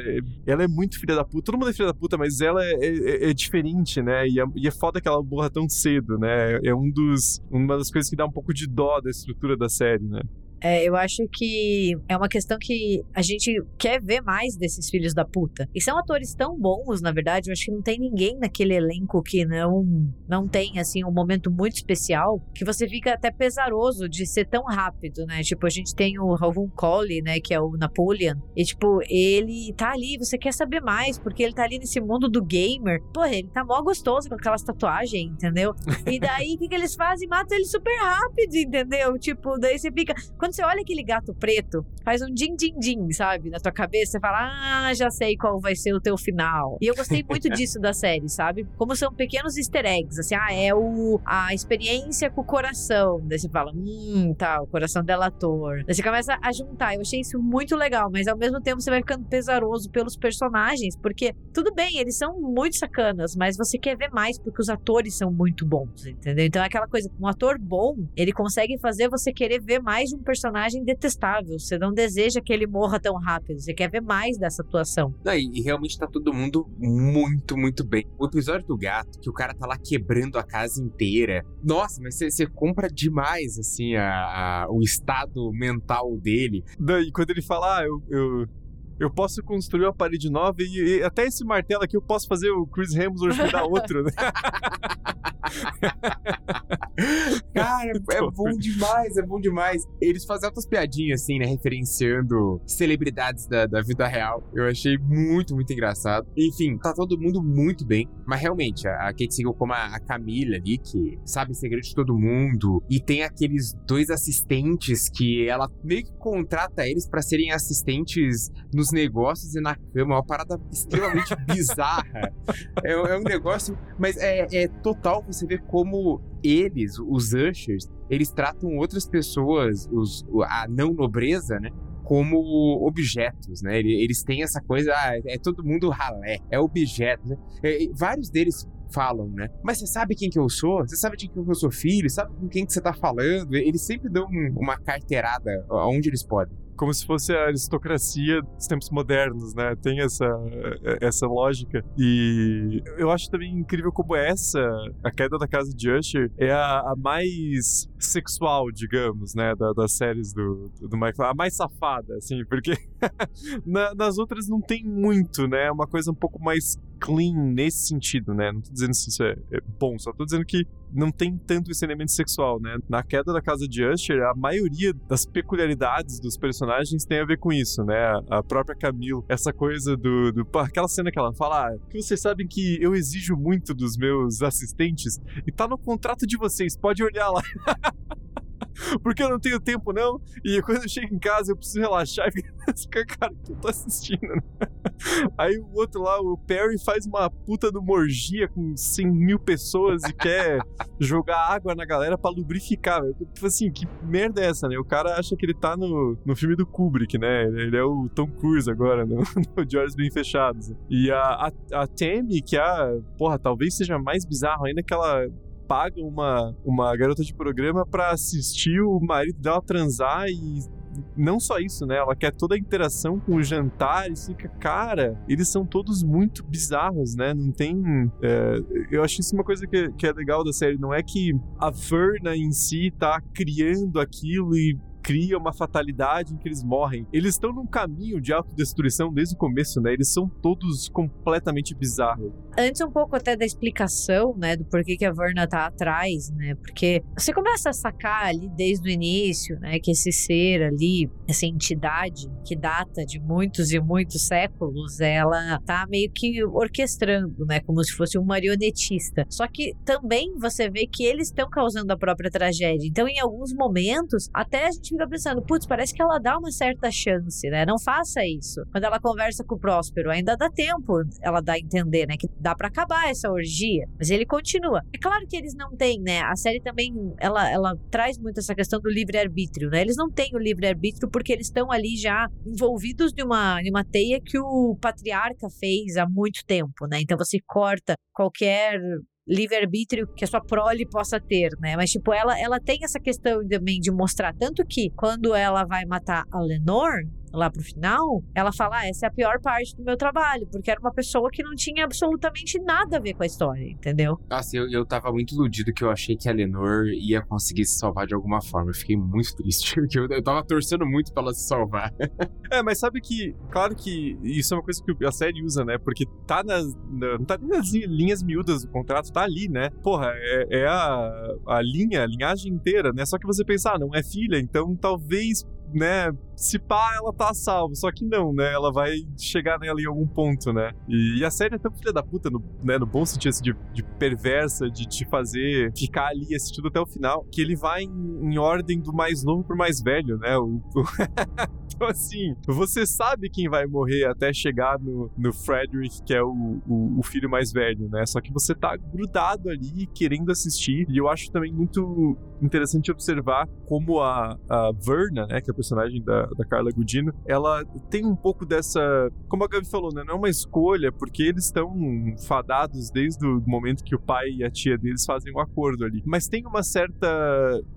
ela é muito filha da puta. Todo mundo é filha da puta, mas ela é, diferente, né? E é, e é foda que ela morra tão cedo, né? É um dos, uma das coisas que dá um pouco de dó da estrutura da série, né? É, eu acho que é uma questão que a gente quer ver mais desses filhos da puta. E são atores tão bons, na verdade. Eu acho que não tem ninguém naquele elenco que não não tem assim um momento muito especial que você fica até pesaroso de ser tão rápido, né? Tipo, a gente tem o Ravon Colley, né, que é o Napoleon. E tipo, ele tá ali, você quer saber mais porque ele tá ali nesse mundo do gamer. Porra, ele tá mó gostoso com aquelas tatuagens, entendeu? E daí o que, que eles fazem? Matam ele super rápido, entendeu? Tipo, daí você fica quando você olha aquele gato preto, faz um din din din, sabe, na tua cabeça, você fala: "Ah, já sei qual vai ser o teu final". E eu gostei muito disso da série, sabe? Como são pequenos easter eggs, assim, ah, é o a experiência com o coração. Daí você fala: "Hum, tá, o coração delator". Daí você começa a juntar. Eu achei isso muito legal, mas ao mesmo tempo você vai ficando pesaroso pelos personagens, porque tudo bem, eles são muito sacanas, mas você quer ver mais porque os atores são muito bons, entendeu? Então é aquela coisa, um ator bom, ele consegue fazer você querer ver mais de um personagem detestável. Você não deseja que ele morra tão rápido. Você quer ver mais dessa atuação. Não, e, e realmente tá todo mundo muito, muito bem. O episódio do gato, que o cara tá lá quebrando a casa inteira. Nossa, mas você compra demais, assim, a, a, o estado mental dele. Daí, quando ele fala, ah, eu, eu eu posso construir uma parede nova e, e, até esse martelo aqui eu posso fazer o Chris Hemsworth me dar outro, né? Cara, é bom demais, é bom demais. Eles fazem outras piadinhas, assim, né? Referenciando celebridades da, da vida real. Eu achei muito, muito engraçado. Enfim, tá todo mundo muito bem. Mas realmente, a, Kate Siegel como a, a Camila ali, que sabe segredo de todo mundo. E tem aqueles dois assistentes que ela meio que contrata eles para serem assistentes nos negócios e na cama. Uma parada extremamente bizarra. É, é, um negócio. Mas é, é total você ver como eles, os Ushers, eles tratam outras pessoas, os, a não nobreza, né? Como objetos, né? Eles têm essa coisa, ah, é todo mundo ralé, é objeto. Né? E, vários deles falam, né? Mas você sabe quem que eu sou? Você sabe de quem que eu sou filho? Sabe com quem que você tá falando? Eles sempre dão uma carteirada aonde eles podem. Como se fosse a aristocracia dos tempos modernos, né? Tem essa, essa lógica. E eu acho também incrível como essa, a queda da casa de Usher, é a, a mais sexual, digamos, né? Da, das séries do, do Michael. A mais safada, assim, porque na, nas outras não tem muito, né? É uma coisa um pouco mais clean nesse sentido, né? Não tô dizendo se isso é, é, bom, só tô dizendo que não tem tanto esse elemento sexual, né? Na queda da casa de Usher, a maioria das peculiaridades dos personagens tem a ver com isso, né? A própria Camille, essa coisa do, do aquela cena que ela fala, ah, que vocês sabem que eu exijo muito dos meus assistentes e tá no contrato de vocês, pode olhar lá. porque eu não tenho tempo, não. E quando eu chego em casa, eu preciso relaxar e ficar, cara, que eu tô assistindo, né? Aí o outro lá, o Perry, faz uma puta do morgia com 100 mil pessoas e quer jogar água na galera pra lubrificar, velho. Tipo assim, que merda é essa, né? O cara acha que ele tá no, no filme do Kubrick, né? Ele é o Tom Cruise agora, no, no De Olhos Bem Fechados. E a, a, a Tammy, que é a, porra, talvez seja mais bizarro ainda que ela paga uma, uma garota de programa para assistir o marido dela transar e não só isso, né? Ela quer toda a interação com o jantar e fica, cara, eles são todos muito bizarros, né? Não tem. É, eu acho isso uma coisa que, que é legal da série. Não é que a Ferna em si tá criando aquilo e cria uma fatalidade em que eles morrem. Eles estão num caminho de autodestruição desde o começo, né? Eles são todos completamente bizarros. Antes um pouco até da explicação, né, do porquê que a Verna tá atrás, né? Porque você começa a sacar ali desde o início, né, que esse ser ali, essa entidade que data de muitos e muitos séculos, ela tá meio que orquestrando, né, como se fosse um marionetista. Só que também você vê que eles estão causando a própria tragédia. Então, em alguns momentos, até a gente fica pensando, putz, parece que ela dá uma certa chance, né? Não faça isso. Quando ela conversa com o Próspero, ainda dá tempo ela dá a entender, né, que dá para acabar essa orgia. Mas ele continua. É claro que eles não têm, né? A série também ela, ela traz muito essa questão do livre-arbítrio, né? Eles não têm o livre-arbítrio porque eles estão ali já envolvidos em uma, em uma teia que o patriarca fez há muito tempo, né? Então você corta qualquer livre-arbítrio que a sua prole possa ter, né? Mas, tipo, ela, ela tem essa questão também de mostrar. Tanto que quando ela vai matar a Lenore, lá pro final, ela fala: ah, essa é a pior parte do meu trabalho, porque era uma pessoa que não tinha absolutamente nada a ver com a história, entendeu? Nossa, eu, eu tava muito iludido que eu achei que a Lenor ia conseguir se salvar de alguma forma. Eu fiquei muito triste, porque eu, eu tava torcendo muito pra ela se salvar. é, mas sabe que, claro que isso é uma coisa que a série usa, né? Porque tá nas. Na, não tá nem nas linhas miúdas do contrato, tá ali, né? Porra, é, é a, a linha, a linhagem inteira, né? Só que você pensar, ah, não é filha, então talvez né, se pá, ela tá salvo. Só que não, né? Ela vai chegar nela em algum ponto, né? E, e a série é tão filha da puta, no, né, no bom sentido assim, de, de, perversa, de te fazer ficar ali assistindo até o final, que ele vai em, em ordem do mais novo pro mais velho, né? O, o então, assim, você sabe quem vai morrer até chegar no, no Frederick, que é o, o, o filho mais velho, né? Só que você tá grudado ali, querendo assistir. E eu acho também muito interessante observar como a, a Verna, né, que é a personagem da, da Carla Gudino, ela tem um pouco dessa, como a Gabi falou, né, não é uma escolha, porque eles estão fadados desde o momento que o pai e a tia deles fazem um acordo ali. Mas tem uma certa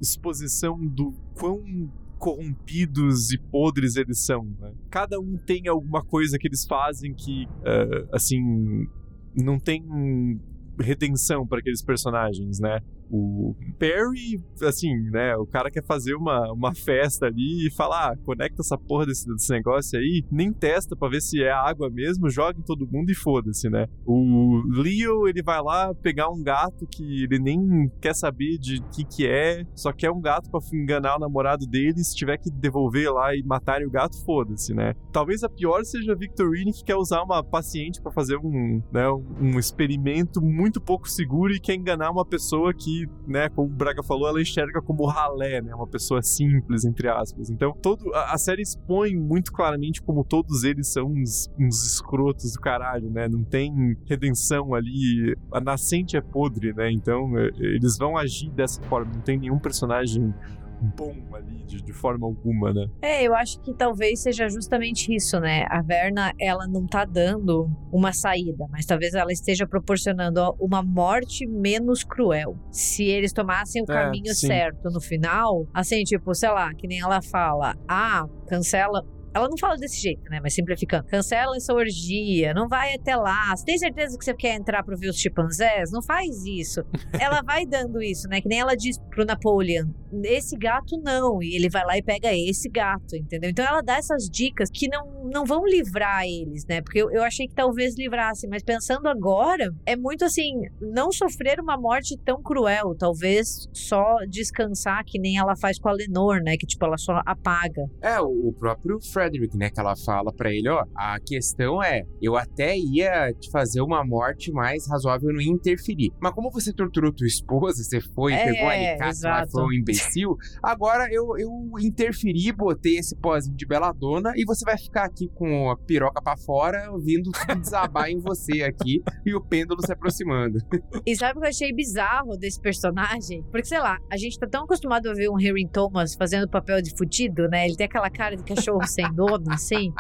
exposição do quão corrompidos e podres eles são. Né? Cada um tem alguma coisa que eles fazem que, uh, assim, não tem redenção para aqueles personagens, né? O Perry, assim, né? O cara quer fazer uma, uma festa ali e fala: ah, conecta essa porra desse, desse negócio aí, nem testa pra ver se é água mesmo, joga em todo mundo e foda-se, né? O Leo, ele vai lá pegar um gato que ele nem quer saber de que que é, só quer um gato para enganar o namorado dele, se tiver que devolver lá e matar o gato, foda-se, né? Talvez a pior seja a Victorine que quer usar uma paciente para fazer um, né, um experimento muito pouco seguro e quer enganar uma pessoa que né, como o Braga falou, ela enxerga como ralé, né, uma pessoa simples, entre aspas. Então, todo, a, a série expõe muito claramente como todos eles são uns, uns escrotos do caralho, né, não tem redenção ali, a nascente é podre, né, então é, eles vão agir dessa forma, não tem nenhum personagem bom ali, de, de forma alguma, né? É, eu acho que talvez seja justamente isso, né? A Verna, ela não tá dando uma saída, mas talvez ela esteja proporcionando uma morte menos cruel. Se eles tomassem o É, caminho sim. certo no final, assim, tipo, sei lá, que nem ela fala, ah, cancela. Ela não fala desse jeito, né? Mas simplificando. Cancela essa orgia, não vai até lá. Você tem certeza que você quer entrar pra ver os chimpanzés? Não faz isso. ela vai dando isso, né? Que nem ela diz pro Napoleon: esse gato não. E ele vai lá e pega esse gato, entendeu? Então ela dá essas dicas que não, não vão livrar eles, né? Porque eu, eu achei que talvez livrasse, mas pensando agora, é muito assim: não sofrer uma morte tão cruel. Talvez só descansar, que nem ela faz com a Lenor, né? Que tipo, ela só apaga. É, o o próprio Frederick, né, que ela fala pra ele, ó, a questão é, eu até ia te fazer uma morte mais razoável, não ia interferir. Mas como você torturou tua esposa, você foi, É, pegou a alicate exato. foi um imbecil, agora eu, eu interferi, botei esse pozinho de beladona e você vai ficar aqui com a piroca pra fora, ouvindo tudo desabar em você aqui e o pêndulo se aproximando. E sabe o que eu achei bizarro desse personagem? Porque, sei lá, a gente tá tão acostumado a ver um Harry Thomas fazendo papel de fudido, né? Ele tem aquela cara de cachorro sem dono, assim.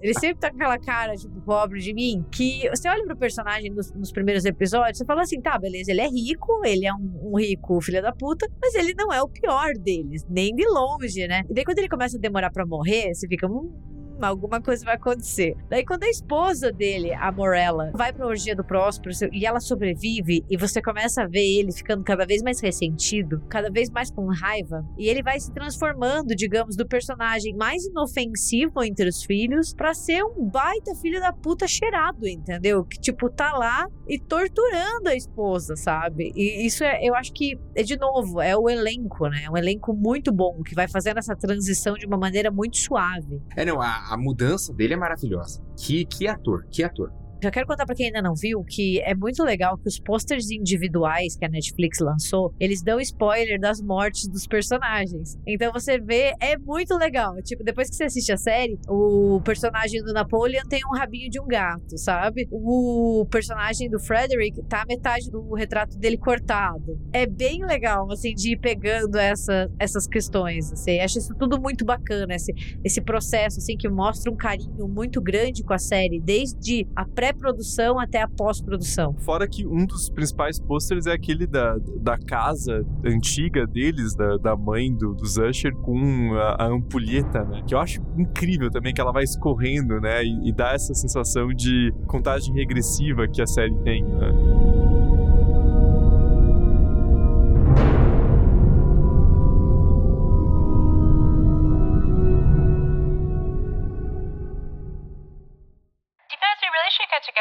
Ele sempre tá com aquela cara, tipo, pobre de mim, que você olha pro personagem nos, nos primeiros episódios, você fala assim, tá, beleza, ele é rico, ele é um, um rico filho da puta, mas ele não é o pior deles, nem de longe, né? E daí quando ele começa a demorar pra morrer, você fica, hum, alguma coisa vai acontecer. Daí quando a esposa dele, a Morella, vai pra orgia do Próspero e ela sobrevive e você começa a ver ele ficando cada vez mais ressentido, cada vez mais com raiva, e ele vai se transformando, digamos, do personagem mais inofensivo entre os filhos pra ser um baita filho da puta cheirado, entendeu? Que tipo tá lá e torturando a esposa, sabe? E isso é, eu acho que é de novo, é o elenco, né? É um elenco muito bom que vai fazendo essa transição de uma maneira muito suave. É, não, a, a mudança dele é maravilhosa. Que, que ator, que ator. Já quero contar pra quem ainda não viu que é muito legal que os posters individuais que a Netflix lançou, eles dão spoiler das mortes dos personagens. Então você vê, é muito legal. Tipo, depois que você assiste a série, o personagem do Napoleon tem um rabinho de um gato, sabe? O personagem do Frederick tá metade do retrato dele cortado. É bem legal, assim, de ir pegando essa, essas questões, assim. Acho isso tudo muito bacana, esse, esse processo, assim, que mostra um carinho muito grande com a série, desde a pré-produção até a pós-produção. Fora que um dos principais pôsteres é aquele da, da casa antiga deles, da, da mãe do, dos Usher, com a, a ampulheta, né? Que eu acho incrível também que ela vai escorrendo, né? E, e dá essa sensação de contagem regressiva que a série tem, né?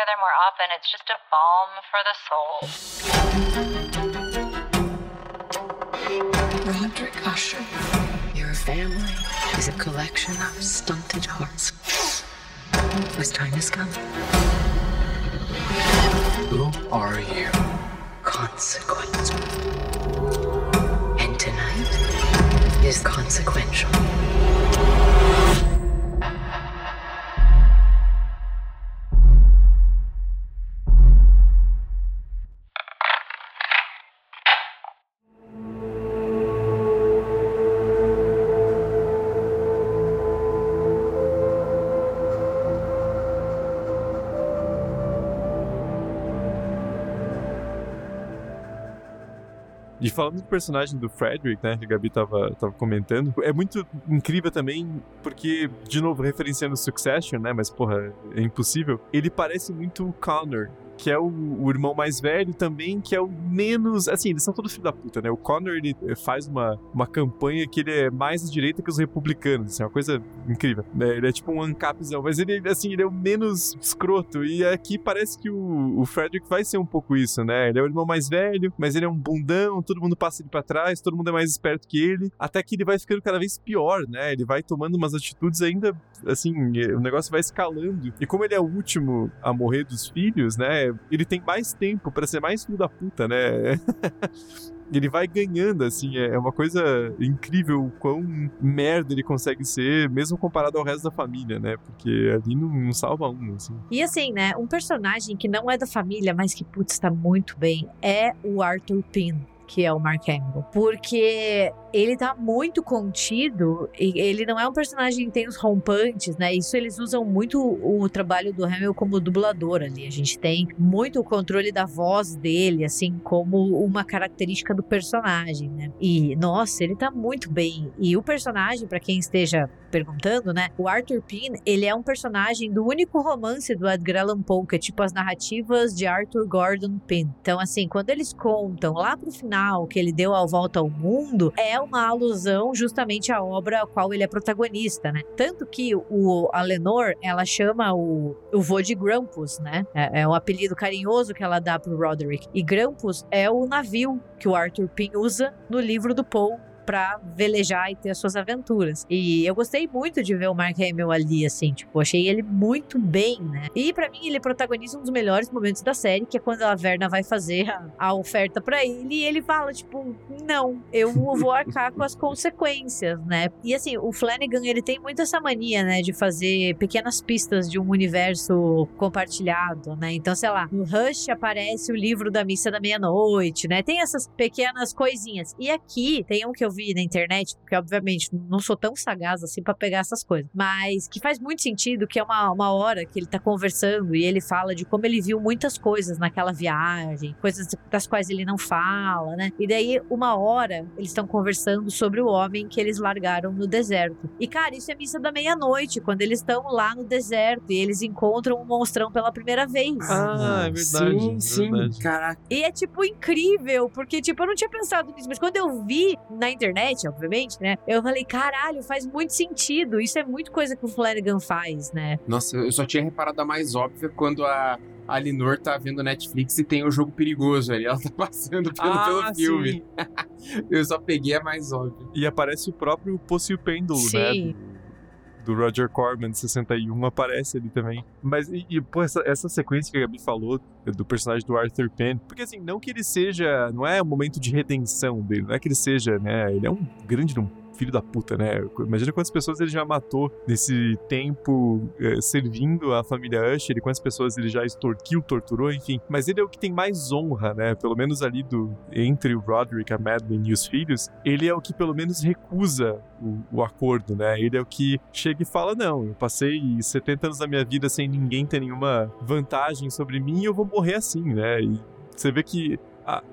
Together more often. It's just a balm for the soul. Roderick Usher, your family is a collection of stunted hearts whose time has come. Who are you? Consequence. And tonight is consequential. Falando do personagem do Frederick, né, que a Gabi tava, tava comentando, é muito incrível também, porque, de novo, referenciando Succession, né, mas porra, é impossível, ele parece muito o Connor, que é o, o irmão mais velho também, que é o menos. Assim, eles são todos filhos da puta, né? O Connor ele faz uma, uma campanha que ele é mais à direita que os republicanos, assim, é uma coisa incrível. Né? Ele é tipo um ancapzão, mas ele, assim, ele é o menos escroto. E aqui parece que o, o Frederick vai ser um pouco isso, né? Ele é o irmão mais velho, mas ele é um bundão, todo mundo passa ele pra trás, todo mundo é mais esperto que ele, até que ele vai ficando cada vez pior, né? Ele vai tomando umas atitudes ainda, assim, o negócio vai escalando. E como ele é o último a morrer dos filhos, né? Ele tem mais tempo pra ser mais filho da puta, né? ele vai ganhando, assim, é uma coisa incrível o quão merda ele consegue ser, mesmo comparado ao resto da família, né? Porque ali não, não salva um, assim. E assim, né, um personagem que não é da família, mas que, putz, tá muito bem, é o Arthur Pym que é o Mark Hamill. Porque ele tá muito contido. E ele não é um personagem que tem os rompantes, né? Isso eles usam muito o, trabalho do Hamill como dublador ali. A gente tem muito o controle da voz dele, assim, como uma característica do personagem, né? E, nossa, ele tá muito bem. E o personagem, para quem esteja perguntando, né? O Arthur Pym, ele é um personagem do único romance do Edgar Allan Poe, que é tipo as narrativas de Arthur Gordon Pym. Então, assim, quando eles contam lá pro final que ele deu a volta ao mundo, é uma alusão justamente à obra a qual ele é protagonista, né? Tanto que o, a Lenore, ela chama o, o vô de Grampus, né? É, é o apelido carinhoso que ela dá pro Roderick. E Grampus é o navio que o Arthur Pym usa no livro do Poe para velejar e ter as suas aventuras. E eu gostei muito de ver o Mark Hamill ali, assim, tipo, achei ele muito bem, né? E para mim ele protagoniza um dos melhores momentos da série, que é quando a Verna vai fazer a, a oferta para ele e ele fala, tipo, não, eu vou arcar com as consequências, né? E assim, o Flanagan, ele tem muito essa mania, né, de fazer pequenas pistas de um universo compartilhado, né? Então, sei lá, no Rush aparece o livro da missa da meia-noite, né? Tem essas pequenas coisinhas. E aqui tem um que eu eu vi na internet, porque obviamente não sou tão sagaz assim para pegar essas coisas, mas que faz muito sentido que é uma, uma hora que ele tá conversando e ele fala de como ele viu muitas coisas naquela viagem, coisas das quais ele não fala, né? E daí, uma hora, eles estão conversando sobre o homem que eles largaram no deserto. E, cara, isso é missa da meia-noite, quando eles estão lá no deserto e eles encontram um monstrão pela primeira vez. Ah, é verdade. Sim, é sim, verdade. caraca. E é, tipo, incrível, porque, tipo, eu não tinha pensado nisso, mas quando eu vi na internet, obviamente, né, eu falei, caralho, faz muito sentido. Isso é muito coisa que o Flanagan faz, né? Nossa, eu só tinha reparado a mais óbvia quando a. A Linor tá vendo Netflix e tem o jogo perigoso ali. Ela tá passando pelo, Ah, pelo filme. eu só peguei a mais óbvia. E aparece o próprio Pocio Pêndulo, Sim. né? Do, Roger Corman, de 61, aparece ali também. Mas, e, e, pô, essa, essa sequência que a Gabi falou do personagem do Arthur Penn, porque assim, não que ele seja, não é um momento de redenção dele, não é que ele seja, né, ele é um grande um filho da puta, né? Imagina quantas pessoas ele já matou nesse tempo eh, servindo a família Usher, e quantas pessoas ele já extorquiu, torturou, enfim. Mas ele é o que tem mais honra, né? Pelo menos ali do entre o Roderick, a Madeline e os filhos, ele é o que pelo menos recusa o, o acordo, né? Ele é o que chega e fala: Não, eu passei 70 anos da minha vida sem ninguém ter nenhuma vantagem sobre mim e eu vou morrer assim, né? E você vê que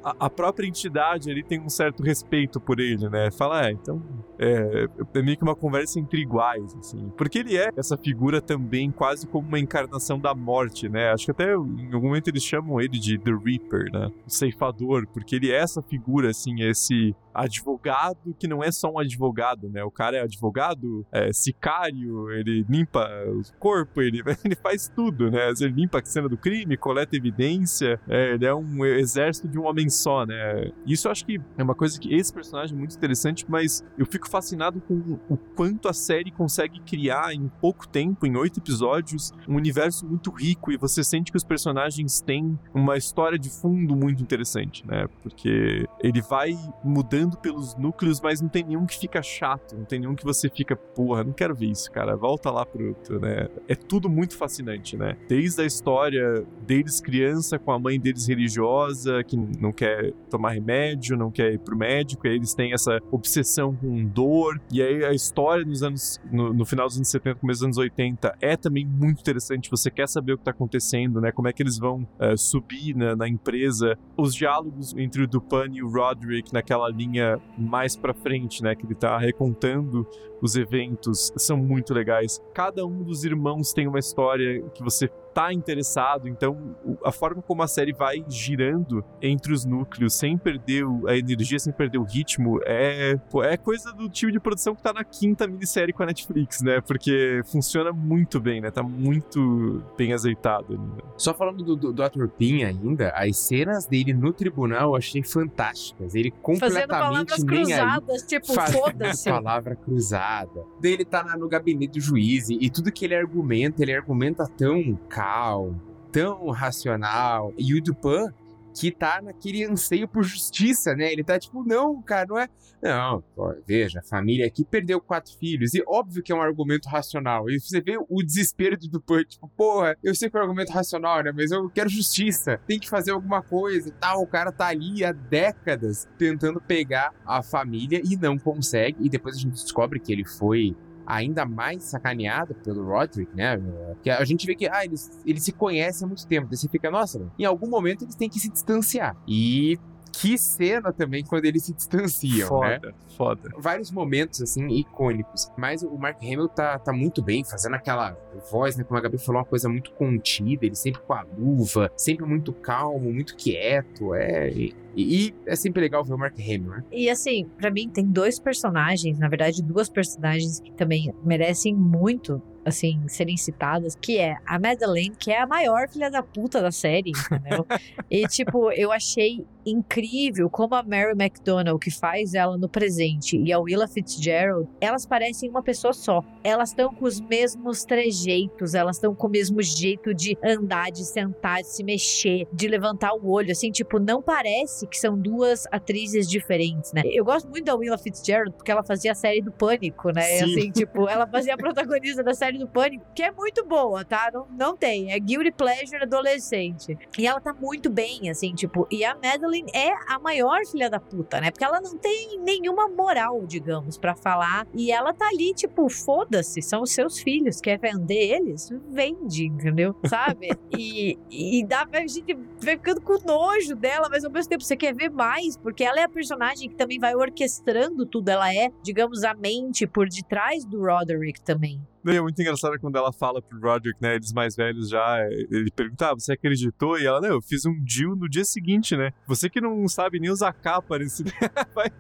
a, própria entidade ali tem um certo respeito por ele, né? Fala, é, então é, é meio que uma conversa entre iguais, assim. Porque ele é essa figura também quase como uma encarnação da morte, né? Acho que até em algum momento eles chamam ele de The Reaper, né? O ceifador, porque ele é essa figura, assim, esse advogado que não é só um advogado, né? O cara é advogado, é sicário, ele limpa o corpo, ele, ele faz tudo, né? Ele limpa a cena do crime, coleta evidência, é, ele é um exército de um homem só, né? Isso eu acho que é uma coisa que esse personagem é muito interessante, mas eu fico fascinado com o quanto a série consegue criar em pouco tempo, em oito episódios, um universo muito rico e você sente que os personagens têm uma história de fundo muito interessante, né? Porque ele vai mudando pelos núcleos, mas não tem nenhum que fica chato, não tem nenhum que você fica, porra, não quero ver isso, cara, volta lá pro outro, né? É tudo muito fascinante, né? Desde a história deles criança com a mãe deles religiosa, que não quer tomar remédio, não quer ir pro médico, e aí eles têm essa obsessão com dor, e aí a história nos anos, no, no final dos anos 70, começo dos anos 80, é também muito interessante, você quer saber o que tá acontecendo, né? Como é que eles vão eh, subir na, na empresa, os diálogos entre o Dupan e o Roderick naquela linha mais pra frente, né? Que ele tá recontando os eventos, são muito legais. Cada um dos irmãos tem uma história que você tá interessado, então a forma como a série vai girando entre os núcleos sem perder a energia, sem perder o ritmo, é, é coisa do time de produção que tá na quinta minissérie com a Netflix, né? Porque funciona muito bem, né? Tá muito bem azeitado. Né? Só falando do, do, do ator Pin ainda, as cenas dele no tribunal eu achei fantásticas. Ele Fazendo completamente palavras nem aí. cruzadas, tipo, Fazendo foda-se. palavra cruzada. Dele tá no gabinete do juiz e, e tudo que ele argumenta, ele argumenta tão tão racional. E o Dupan, que tá naquele anseio por justiça, né? Ele tá tipo, não, cara, não é. Não, pô, veja, a família aqui perdeu quatro filhos. E óbvio que é um argumento racional. E você vê o desespero do Punch, tipo, porra, eu sei que é um argumento racional, né? Mas eu quero justiça. Tem que fazer alguma coisa e tal. O cara tá ali há décadas tentando pegar a família e não consegue. E depois a gente descobre que ele foi ainda mais sacaneado pelo Roderick, né? Que a gente vê que ah, eles, eles se conhecem há muito tempo. Daí você fica, nossa, em algum momento eles têm que se distanciar. E que cena também quando eles se distanciam, foda, né? Foda, Vários momentos, assim, icônicos. Mas o Mark Hamill tá, tá muito bem, fazendo aquela voz, né? Como a Gabi falou, uma coisa muito contida, ele sempre com a luva, sempre muito calmo, muito quieto, é... E, e é sempre legal ver o Mark Hamill, né? E assim, para mim tem dois personagens, na verdade duas personagens que também merecem muito assim, serem citadas, que é a Madeleine, que é a maior filha da puta da série, entendeu? e, tipo, eu achei incrível como a Mary McDonnell, que faz ela no presente, e a Willa Fitzgerald, elas parecem uma pessoa só. Elas estão com os mesmos trejeitos, elas estão com o mesmo jeito de andar, de sentar, de se mexer, de levantar o olho, assim, tipo, não parece que são duas atrizes diferentes, né? Eu gosto muito da Willa Fitzgerald porque ela fazia a série do Pânico, né? Sim. Assim, tipo, ela fazia a protagonista da série do Pânico, que é muito boa, tá? Não, não tem, é guilty pleasure adolescente. E ela tá muito bem, assim, tipo, e a Madeline é a maior filha da puta, né? Porque ela não tem nenhuma moral, digamos, para falar. E ela tá ali, tipo, foda-se, são os seus filhos, quer vender eles? Vende, entendeu? Sabe? e, e dá pra gente vai ficando com nojo dela, mas ao mesmo tempo você quer ver mais, porque ela é a personagem que também vai orquestrando tudo. Ela é, digamos, a mente por detrás do Roderick também. É muito engraçado quando ela fala pro Roderick, né? Eles mais velhos já. Ele pergunta: ah, você acreditou? E ela, não, eu fiz um deal no dia seguinte, né? Você que não sabe nem usar capa nesse. vai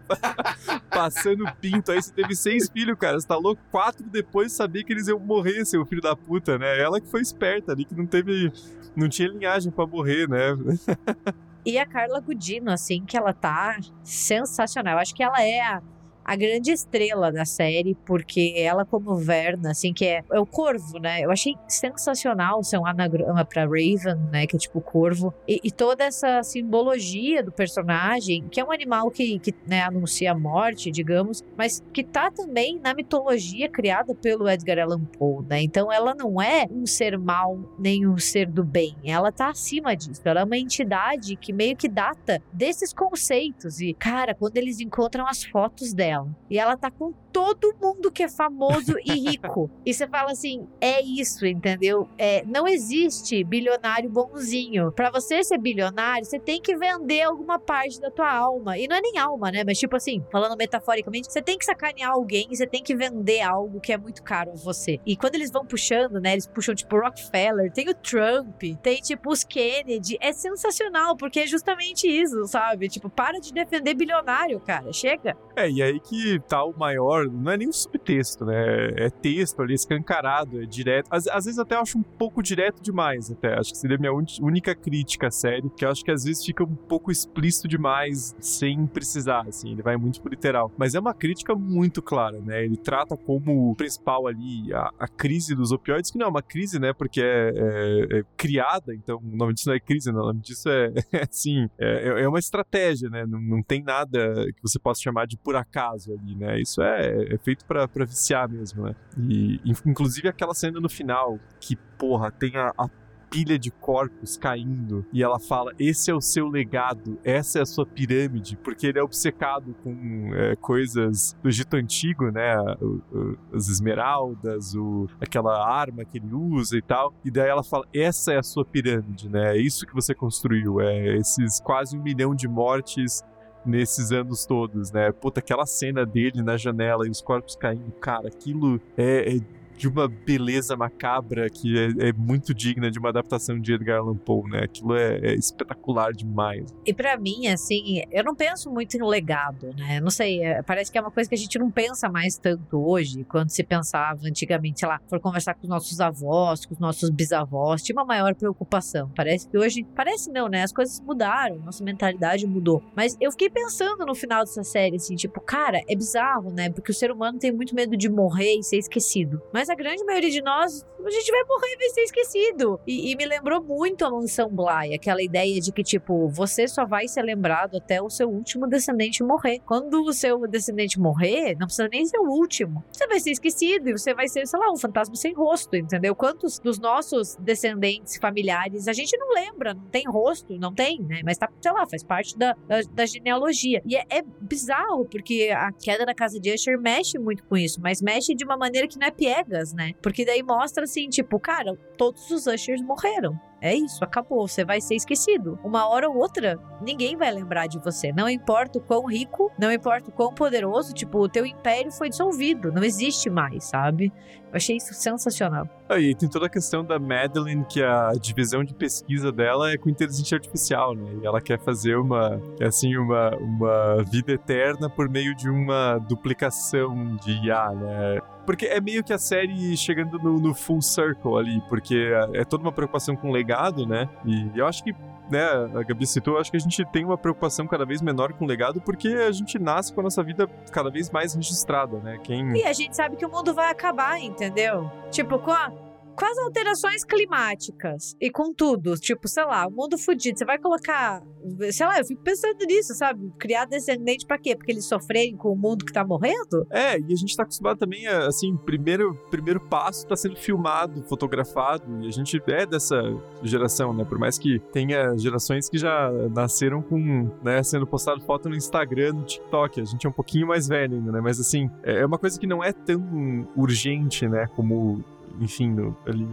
passando pinto. Aí você teve seis filhos, cara. Você tá louco? Quatro depois sabia que eles iam morrer, seu filho da puta, né? Ela que foi esperta ali, que não teve. Não tinha linhagem para morrer, né? e a Carla Gudino, assim, que ela tá sensacional. Acho que ela é a a grande estrela da série, porque ela, como Verna, assim, que é, é o corvo, né? Eu achei sensacional ser um anagrama pra Raven, né? Que é tipo corvo. E, e, toda essa simbologia do personagem, que é um animal que, que né, anuncia a morte, digamos, mas que tá também na mitologia criada pelo Edgar Allan Poe, né? Então ela não é um ser mal nem um ser do bem. Ela tá acima disso. Ela é uma entidade que meio que data desses conceitos. E, cara, quando eles encontram as fotos dela, dela. E ela tá com todo mundo que é famoso e rico. E você fala assim: é isso, entendeu? É, não existe bilionário bonzinho. Para você ser bilionário, você tem que vender alguma parte da tua alma. E não é nem alma, né? Mas tipo assim, falando metaforicamente, você tem que sacanear alguém você tem que vender algo que é muito caro a você. E quando eles vão puxando, né? Eles puxam tipo Rockefeller, tem o Trump, tem tipo os Kennedy. É sensacional, porque é justamente isso, sabe? Tipo, para de defender bilionário, cara. Chega. É, e aí que tá o maior, não é nem um subtexto, né? É texto ali, escancarado, é direto. Às, às vezes até acho um pouco direto demais, até. Acho que seria a minha única crítica à série, que eu acho que às vezes fica um pouco explícito demais, sem precisar, assim. Ele vai muito pro literal. Mas é uma crítica muito clara, né? Ele trata como principal ali a, a crise dos opioides, que não é uma crise, né? Porque é, é, é criada, então o nome disso não é crise, não. O nome disso é, é assim, é, é uma estratégia, né? Não, não tem nada que você possa chamar de por acaso ali, né? Isso é, é feito para viciar mesmo, né? E inclusive aquela cena no final que, porra, tem a, a pilha de corpos caindo e ela fala: Esse é o seu legado, essa é a sua pirâmide, porque ele é obcecado com é, coisas do Egito Antigo, né? O, o, as esmeraldas, o, aquela arma que ele usa e tal. E daí ela fala: Essa é a sua pirâmide, né? É isso que você construiu, é esses quase um milhão de mortes nesses anos todos, né? Puta, aquela cena dele na janela e os corpos caindo, cara, aquilo é, é de uma beleza macabra que é, é, muito digna de uma adaptação de Edgar Allan Poe, né? Aquilo é, é espetacular demais. E para mim, assim, eu não penso muito em legado, né? Não sei, é, parece que é uma coisa que a gente não pensa mais tanto hoje, quando se pensava antigamente, sei lá, for conversar com os nossos avós, com os nossos bisavós, tinha uma maior preocupação. Parece que hoje, parece não, né? As coisas mudaram, nossa mentalidade mudou. Mas eu fiquei pensando no final dessa série, assim, tipo, cara, é bizarro, né? Porque o ser humano tem muito medo de morrer e ser esquecido. Mas Mas a grande maioria de nós, a gente vai morrer e vai ser esquecido. E, e, me lembrou muito a Mansão Bly, aquela ideia de que, tipo, você só vai ser lembrado até o seu último descendente morrer. Quando o seu descendente morrer, não precisa nem ser o último. Você vai ser esquecido e você vai ser, sei lá, um fantasma sem rosto, entendeu? Quantos dos nossos descendentes familiares a gente não lembra, não tem rosto, não tem, né? Mas tá, sei lá, faz parte da, da, da genealogia. E é, é bizarro, porque a queda da casa de Usher mexe muito com isso, mas mexe de uma maneira que não é piegas, né? Porque daí mostra assim, tipo, cara, todos os Ushers morreram. É isso, acabou. Você vai ser esquecido. Uma hora ou outra, ninguém vai lembrar de você. Não importa o quão rico, não importa o quão poderoso, tipo, o teu império foi dissolvido. Não existe mais, sabe? Eu achei isso sensacional. Aí tem toda a questão da Madeline, que a divisão de pesquisa dela é com inteligência artificial, né? E ela quer fazer uma, assim, uma, uma vida eterna por meio de uma duplicação de IA, né? Porque é meio que a série chegando no, no full circle ali, porque é, é toda uma preocupação com o legado, né? E eu acho que né, a Gabi citou, acho que a gente tem uma preocupação cada vez menor com o legado, porque a gente nasce com a nossa vida cada vez mais registrada, né? Quem... E a gente sabe que o mundo vai acabar, entendeu? Tipo, com a com as alterações climáticas e com tudo, tipo, sei lá, o mundo fudido, você vai colocar, sei lá, eu fico pensando nisso, sabe? Criar descendente para quê? Porque eles sofrerem com o mundo que tá morrendo? É, e a gente tá acostumado também a, assim, primeiro, primeiro passo tá sendo filmado, fotografado, e a gente é dessa geração, né? Por mais que tenha gerações que já nasceram com, né, sendo postado foto no Instagram, no TikTok, a gente é um pouquinho mais velho ainda, né? Mas assim, é uma coisa que não é tão urgente, né, como enfim, no, ali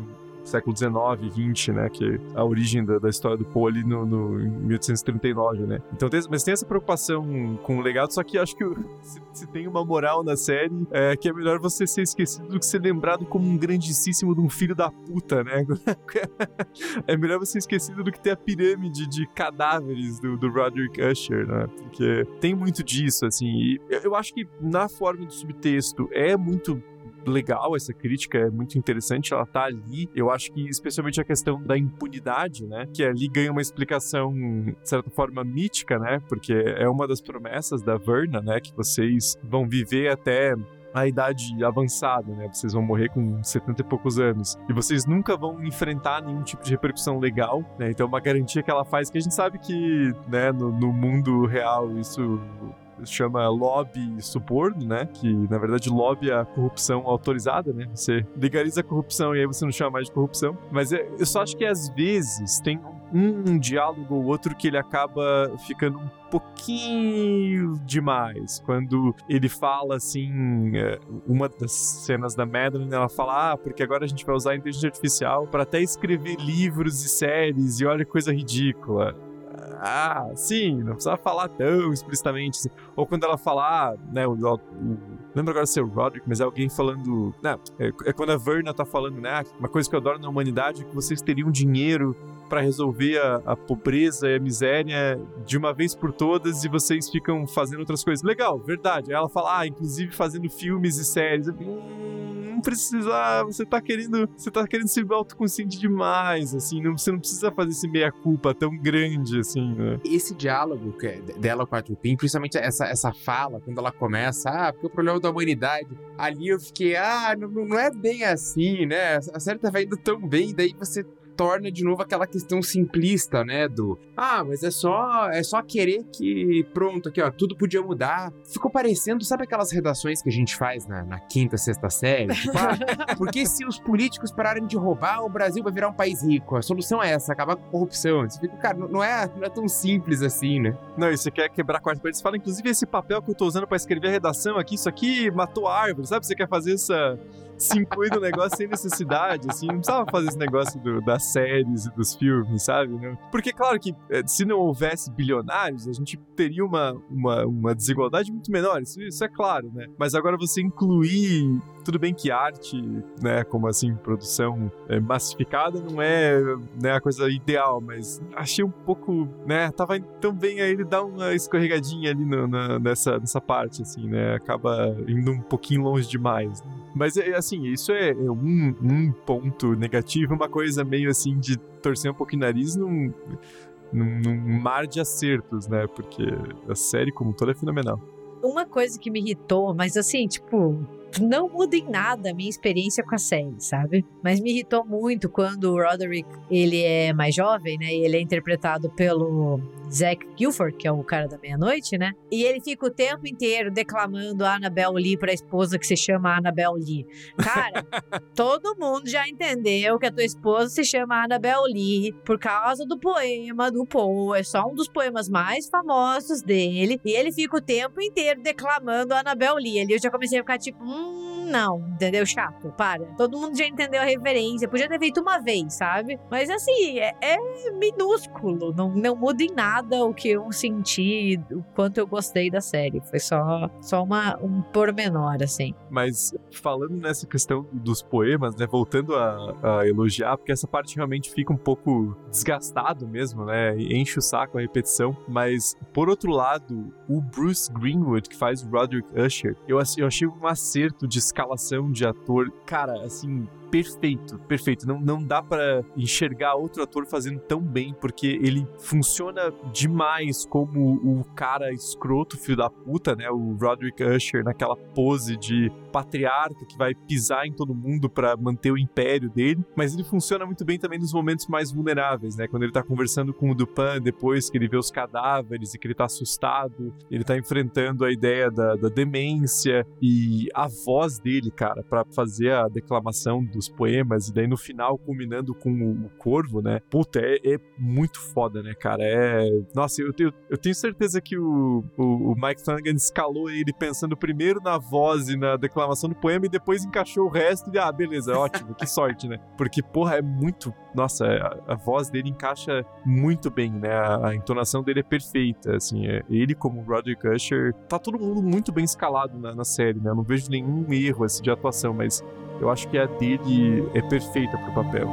século XIX, XX, né? Que é a origem da, da história do Poe ali no, no, em 1839, né? Então, tem, mas tem essa preocupação com o legado, só que acho que se, se, tem uma moral na série, é que é melhor você ser esquecido do que ser lembrado como um grandíssimo de um filho da puta, né? é melhor você ser esquecido do que ter a pirâmide de cadáveres do, do Roderick Usher, né? Porque tem muito disso, assim. Eu, eu acho que na forma do subtexto é muito legal essa crítica, é muito interessante, ela tá ali. Eu acho que especialmente a questão da impunidade, né, que ali ganha uma explicação de certa forma mítica, né, porque é uma das promessas da Verna, né, que vocês vão viver até a idade avançada, né? Vocês vão morrer com 70 e poucos anos. E vocês nunca vão enfrentar nenhum tipo de repercussão legal, né? Então, é uma garantia que ela faz que a gente sabe que, né, no, no mundo real isso chama lobby suborno, né? Que na verdade lobby é a corrupção autorizada, né? Você legaliza a corrupção e aí você não chama mais de corrupção. Mas é, eu só acho que às vezes tem um diálogo ou outro que ele acaba ficando um pouquinho demais. Quando ele fala assim, é, uma das cenas da Madeline, ela fala: Ah, porque agora a gente vai usar a inteligência artificial para até escrever livros e séries, e olha que coisa ridícula ah, sim, não precisava falar tão explicitamente. Assim. Ou quando ela falar, ah, né, o, o, lembro agora se é o Roderick, mas é alguém falando, né, é, é, quando a Verna tá falando, né, uma coisa que eu adoro na humanidade é que vocês teriam dinheiro para resolver a, a, pobreza e a miséria de uma vez por todas e vocês ficam fazendo outras coisas. Legal, verdade. Aí ela fala, ah, inclusive fazendo filmes e séries. Hum, não precisa. Você tá querendo. Você tá querendo ser autoconsciente demais, assim. Não, você não precisa fazer esse meia-culpa tão grande, assim, né? Esse diálogo é dela com a Tupin, principalmente essa, essa fala, quando ela começa, ah, porque o problema da humanidade. Ali eu fiquei, ah, não, não é bem assim, né? A série tava indo tão bem, daí você torna de novo aquela questão simplista, né? Do ah, mas é só é só querer que pronto, aqui ó, tudo podia mudar. Ficou parecendo, sabe aquelas redações que a gente faz na, na quinta, sexta série? Tipo, ah, porque se os políticos pararem de roubar, o Brasil vai virar um país rico. A solução é essa, acabar com a corrupção. Você fica, cara, não é, não é tão simples assim, né? Não, e você quer quebrar a quarta parede, você fala, inclusive, esse papel que eu tô usando para escrever a redação aqui, isso aqui matou a árvore, sabe? Você quer fazer essa se inclui no negócio sem necessidade, assim, não precisava fazer esse negócio do, das séries e dos filmes, sabe? Não? Porque, claro que eh, se não houvesse bilionários, a gente teria uma, uma, uma desigualdade muito menor, isso, isso é claro, né? Mas agora você incluir tudo bem que arte, né, como assim, produção é, massificada não é né, a coisa ideal, mas achei um pouco, né, tava tão bem aí ele dá uma escorregadinha ali no, na, nessa, nessa parte, assim, né, acaba indo um pouquinho longe demais. Né? Mas, é, assim, isso é, é um, um ponto negativo, uma coisa meio assim de torcer um pouquinho o nariz num, num, num mar de acertos, né, porque a série como toda é fenomenal. Uma coisa que me irritou, mas assim, tipo, não muda em nada a minha experiência com a série, sabe? Mas me irritou muito quando o Roderick, ele é mais jovem, né? E ele é interpretado pelo Zack Guilford, que é o cara da meia-noite, né? E ele fica o tempo inteiro declamando a Annabelle Lee pra esposa que se chama Annabelle Lee. Cara, todo mundo já entendeu que a tua esposa se chama Annabelle Lee por causa do poema do Poe. É só um dos poemas mais famosos dele. E ele fica o tempo inteiro declamando a Annabelle Lee. Ali eu já comecei a ficar tipo, hum, não, entendeu? Chato, para. Todo mundo já entendeu a referência. Podia ter feito uma vez, sabe? Mas assim, é, é minúsculo. Não, não muda em nada o que eu senti, o quanto eu gostei da série. Foi só, só uma, um pormenor, assim. Mas falando nessa questão dos poemas, né? Voltando a, a elogiar, porque essa parte realmente fica um pouco desgastado mesmo, né? Enche o saco a repetição. Mas, por outro lado, o Bruce Greenwood, que faz o Roderick Usher, eu, eu achei um acerto de escalação de ator, cara, assim, perfeito, perfeito. Não, não dá para enxergar outro ator fazendo tão bem, porque ele funciona demais como o cara escroto, filho da puta, né? O Roderick Usher, naquela pose de patriarca que vai pisar em todo mundo para manter o império dele. Mas ele funciona muito bem também nos momentos mais vulneráveis, né? Quando ele tá conversando com o Dupin depois que ele vê os cadáveres e que ele tá assustado, ele tá enfrentando a ideia da, da demência e a voz dele, cara, para fazer a declamação dos poemas, e daí no final culminando com o, o Corvo, né? Puta, é, é, muito foda, né, cara? É. Nossa, eu, eu, eu tenho certeza que o, o, o, Mike Flanagan escalou ele pensando primeiro na voz e na declamação do poema e depois encaixou o resto e, ah, beleza, ótimo, que sorte, né? Porque, porra, é muito. Nossa, a, a voz dele encaixa muito bem, né? A, a entonação dele é perfeita, assim. É, ele, como Roderick Usher, tá todo mundo muito bem escalado na, na série, né? Eu não vejo nenhum erro assim, de atuação, mas eu acho que a dele é perfeita pro papel.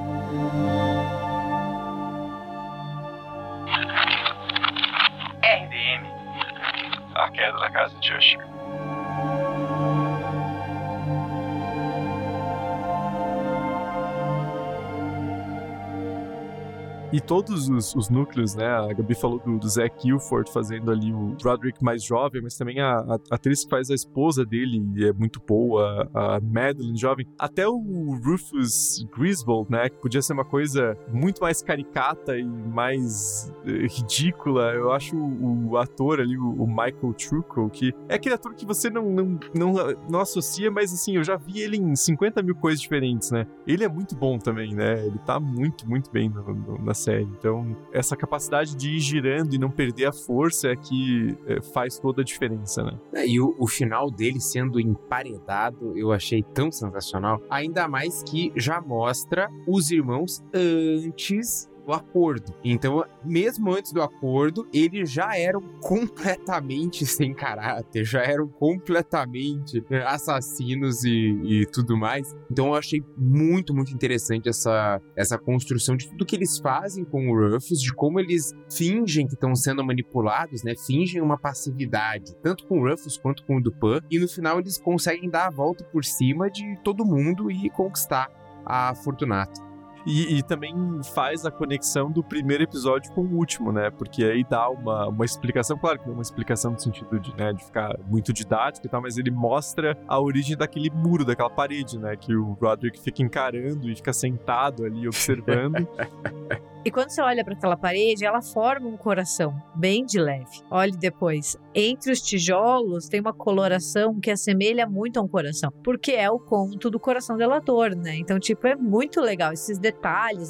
RDM. A queda da casa de Usher. E todos os, os, núcleos, né? A Gabi falou do, do Zac Guilford fazendo ali o Roderick mais jovem, mas também a, a, atriz que faz a esposa dele é muito boa, a Madeline jovem. Até o Rufus Griswold, né? Que podia ser uma coisa muito mais caricata e mais eh, ridícula. Eu acho o, o ator ali, o, o, Michael Trucco, que é aquele ator que você não, não, não, não associa, mas assim, eu já vi ele em 50 mil coisas diferentes, né? Ele é muito bom também, né? Ele tá muito, muito bem no, no, na série. Então, essa capacidade de ir girando e não perder a força é que é, faz toda a diferença, né? É, e o, o, final dele sendo emparedado, eu achei tão sensacional. Ainda mais que já mostra os irmãos antes do acordo. Então, mesmo antes do acordo, eles já eram completamente sem caráter, já eram completamente né, assassinos e, e tudo mais. Então, eu achei muito, muito interessante essa, essa construção de tudo que eles fazem com o Rufus, de como eles fingem que estão sendo manipulados, né? Fingem uma passividade, tanto com o Rufus quanto com o Dupin, e no final eles conseguem dar a volta por cima de todo mundo e conquistar a Fortunato. E, e, também faz a conexão do primeiro episódio com o último, né? Porque aí dá uma, uma explicação, claro que não é uma explicação no sentido de, né, de ficar muito didático e tal, mas ele mostra a origem daquele muro, daquela parede, né? Que o Roderick fica encarando e fica sentado ali observando. E quando você olha para aquela parede, ela forma um coração bem de leve. Olhe depois. Entre os tijolos tem uma coloração que assemelha muito a um coração, porque é o conto do coração delator, né? Então, tipo, é muito legal esses detalhes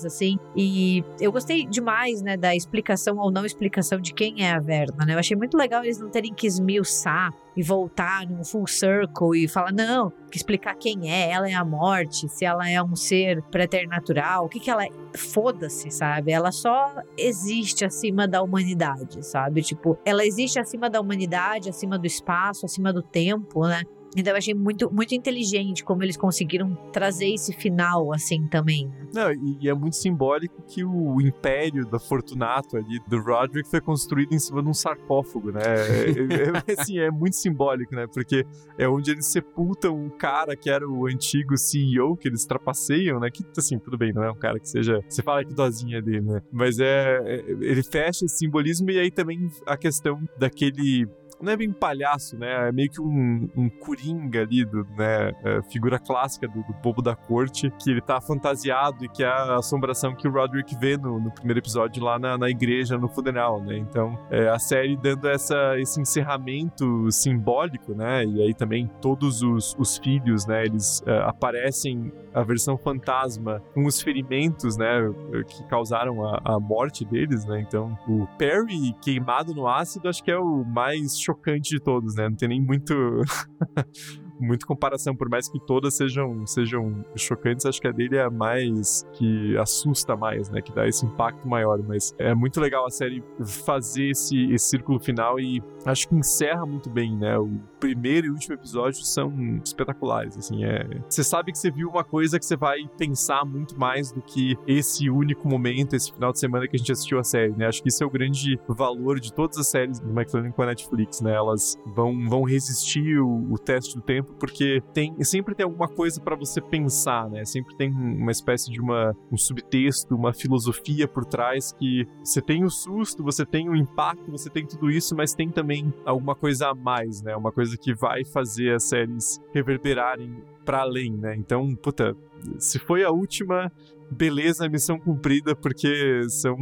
assim. E eu gostei demais, né, da explicação ou não explicação de quem é a Verna, né? Eu achei muito legal eles não terem que esmiuçar e voltar num full circle e falar, não, que explicar quem é, ela é a morte, se ela é um ser preternatural, o que que ela é. Foda-se, sabe? Ela só existe acima da humanidade, sabe? Tipo, ela existe acima da humanidade, acima do espaço, acima do tempo, né? Então eu achei muito, muito inteligente como eles conseguiram trazer esse final assim também. Né? Não, e, é muito simbólico que o império da Fortunato ali, do Roderick, foi construído em cima de um sarcófago, né? É, é, é, assim, é muito simbólico, né? Porque é onde eles sepultam um cara que era o antigo CEO, que eles trapaceiam, né? Que, assim, tudo bem, não é um cara que seja... Você fala que dozinha dele, né? Mas é, é ele fecha esse simbolismo e aí também a questão daquele não é bem palhaço, né? É meio que um, um coringa ali, do, né? É, figura clássica do, do bobo da corte, que ele tá fantasiado e que é a assombração que o Roderick vê no, no primeiro episódio lá na, na igreja, no funeral, né? Então, é, a série dando essa, esse encerramento simbólico, né? E aí também todos os, os filhos, né? Eles é, aparecem a versão fantasma com os ferimentos, né? Que causaram a, a morte deles, né? Então, o Perry queimado no ácido acho que é o mais chocante de todos, né? Não tem nem muito. muito comparação, por mais que todas sejam, sejam chocantes, acho que a dele é a mais que assusta mais, né? Que dá esse impacto maior. Mas é muito legal a série fazer esse, esse círculo final e acho que encerra muito bem, né? O primeiro e último episódio são espetaculares, assim, é... Você sabe que você viu uma coisa que você vai pensar muito mais do que esse único momento, esse final de semana que a gente assistiu a série, né? Acho que isso é o grande valor de todas as séries do McLaren com a Netflix, né? Elas vão, vão resistir o, o teste do tempo porque tem sempre tem alguma coisa para você pensar, né? Sempre tem uma espécie de uma, um subtexto, uma filosofia por trás que você tem o susto, você tem o impacto, você tem tudo isso, mas tem também alguma coisa a mais, né? Uma coisa que vai fazer as séries reverberarem para além, né? Então, puta, se foi a última, beleza, missão cumprida, porque são,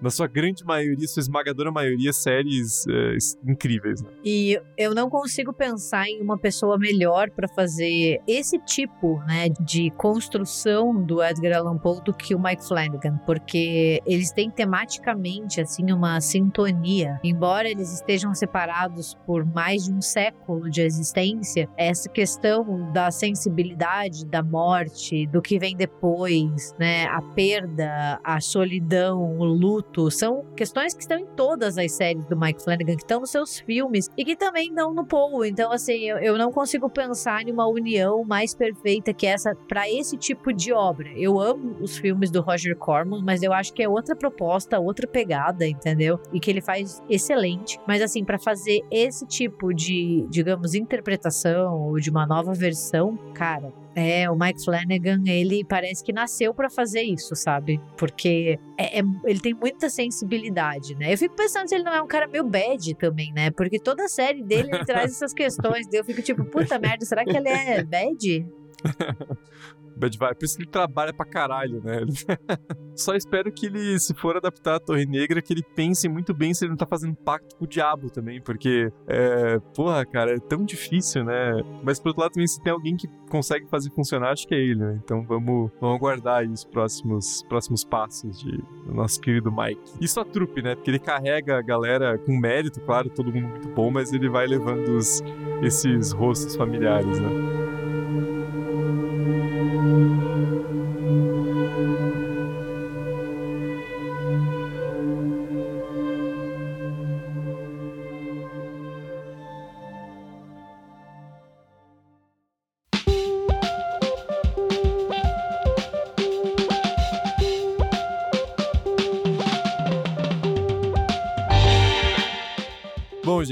na sua grande maioria, sua esmagadora maioria, séries é, incríveis. Né? E eu não consigo pensar em uma pessoa melhor para fazer esse tipo né, de construção do Edgar Allan Poe do que o Mike Flanagan, porque eles têm tematicamente assim uma sintonia. Embora eles estejam separados por mais de um século de existência, essa questão da sensibilidade, da morte, do que vem depois, né? A perda, a solidão, o luto, são questões que estão em todas as séries do Mike Flanagan, que estão nos seus filmes e que também estão no Paul. Então, assim, eu, eu não consigo pensar em uma união mais perfeita que essa para esse tipo de obra. Eu amo os filmes do Roger Corman, mas eu acho que é outra proposta, outra pegada, entendeu? E que ele faz excelente. Mas, assim, para fazer esse tipo de, digamos, interpretação ou de uma nova versão, cara, é, o Mike Flanagan, ele parece que nasceu para fazer isso, sabe? Porque é, é, ele tem muita sensibilidade, né? Eu fico pensando se ele não é um cara meio bad também, né? Porque toda a série dele traz essas questões. eu fico tipo, puta merda, será que ele é bad? Bad Vibe. Por isso que ele trabalha pra caralho, né? Só espero que ele, se for adaptar a Torre Negra, que ele pense muito bem se ele não tá fazendo pacto com o diabo também, porque, é, porra, cara, é tão difícil, né? Mas, por outro lado, também, se tem alguém que consegue fazer funcionar, acho que é ele, né? Então, vamos, vamos aguardar aí os próximos, próximos passos de, do nosso querido Mike. Isso a trupe, né? Porque ele carrega a galera com mérito, claro, todo mundo muito bom, mas ele vai levando os, esses rostos familiares, né?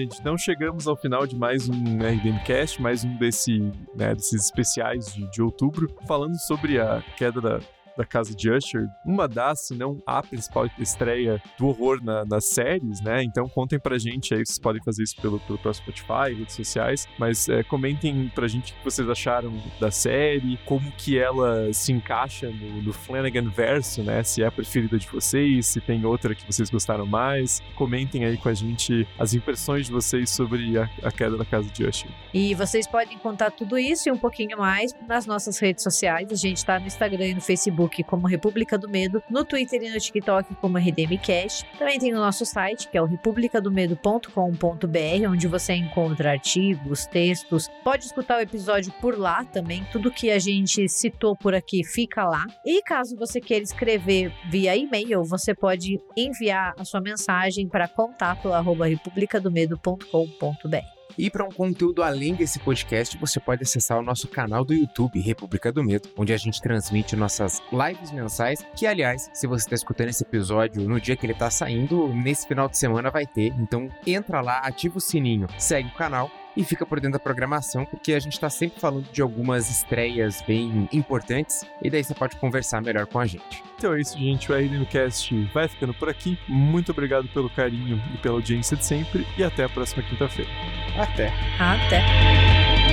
Gente, então chegamos ao final de mais um RDMcast, mais um desse, né, desses especiais de, de outubro, falando sobre a queda da da casa de Usher, uma das, se não a principal estreia do horror na, nas séries, né? Então contem pra gente aí, vocês podem fazer isso pelo, pelo próprio Spotify, redes sociais, mas é, comentem pra gente o que vocês acharam da série, como que ela se encaixa no, no Flanagan verso, né? Se é a preferida de vocês, se tem outra que vocês gostaram mais. Comentem aí com a gente as impressões de vocês sobre a, a queda da casa de Usher. E vocês podem contar tudo isso e um pouquinho mais nas nossas redes sociais. A gente tá no Instagram e no Facebook Facebook como República do Medo, no Twitter e no TikTok como RDMcast. Também tem o nosso site, que é o republicadomedo.com.br, onde você encontra artigos, textos. Pode escutar o episódio por lá também. Tudo que a gente citou por aqui fica lá. E caso você queira escrever via e-mail, você pode enviar a sua mensagem para contato@republicadomedo.com.br. E para um conteúdo além desse podcast, você pode acessar o nosso canal do YouTube, República do Medo, onde a gente transmite nossas lives mensais, que aliás, se você está escutando esse episódio no dia que ele está saindo, nesse final de semana vai ter. Então entra lá, ativa o sininho, segue o canal e fica por dentro da programação, porque a gente está sempre falando de algumas estreias bem importantes e daí você pode conversar melhor com a gente. Então é isso, gente. O RN Cast vai ficando por aqui. Muito obrigado pelo carinho e pela audiência de sempre. E até a próxima quinta-feira. Até. Até.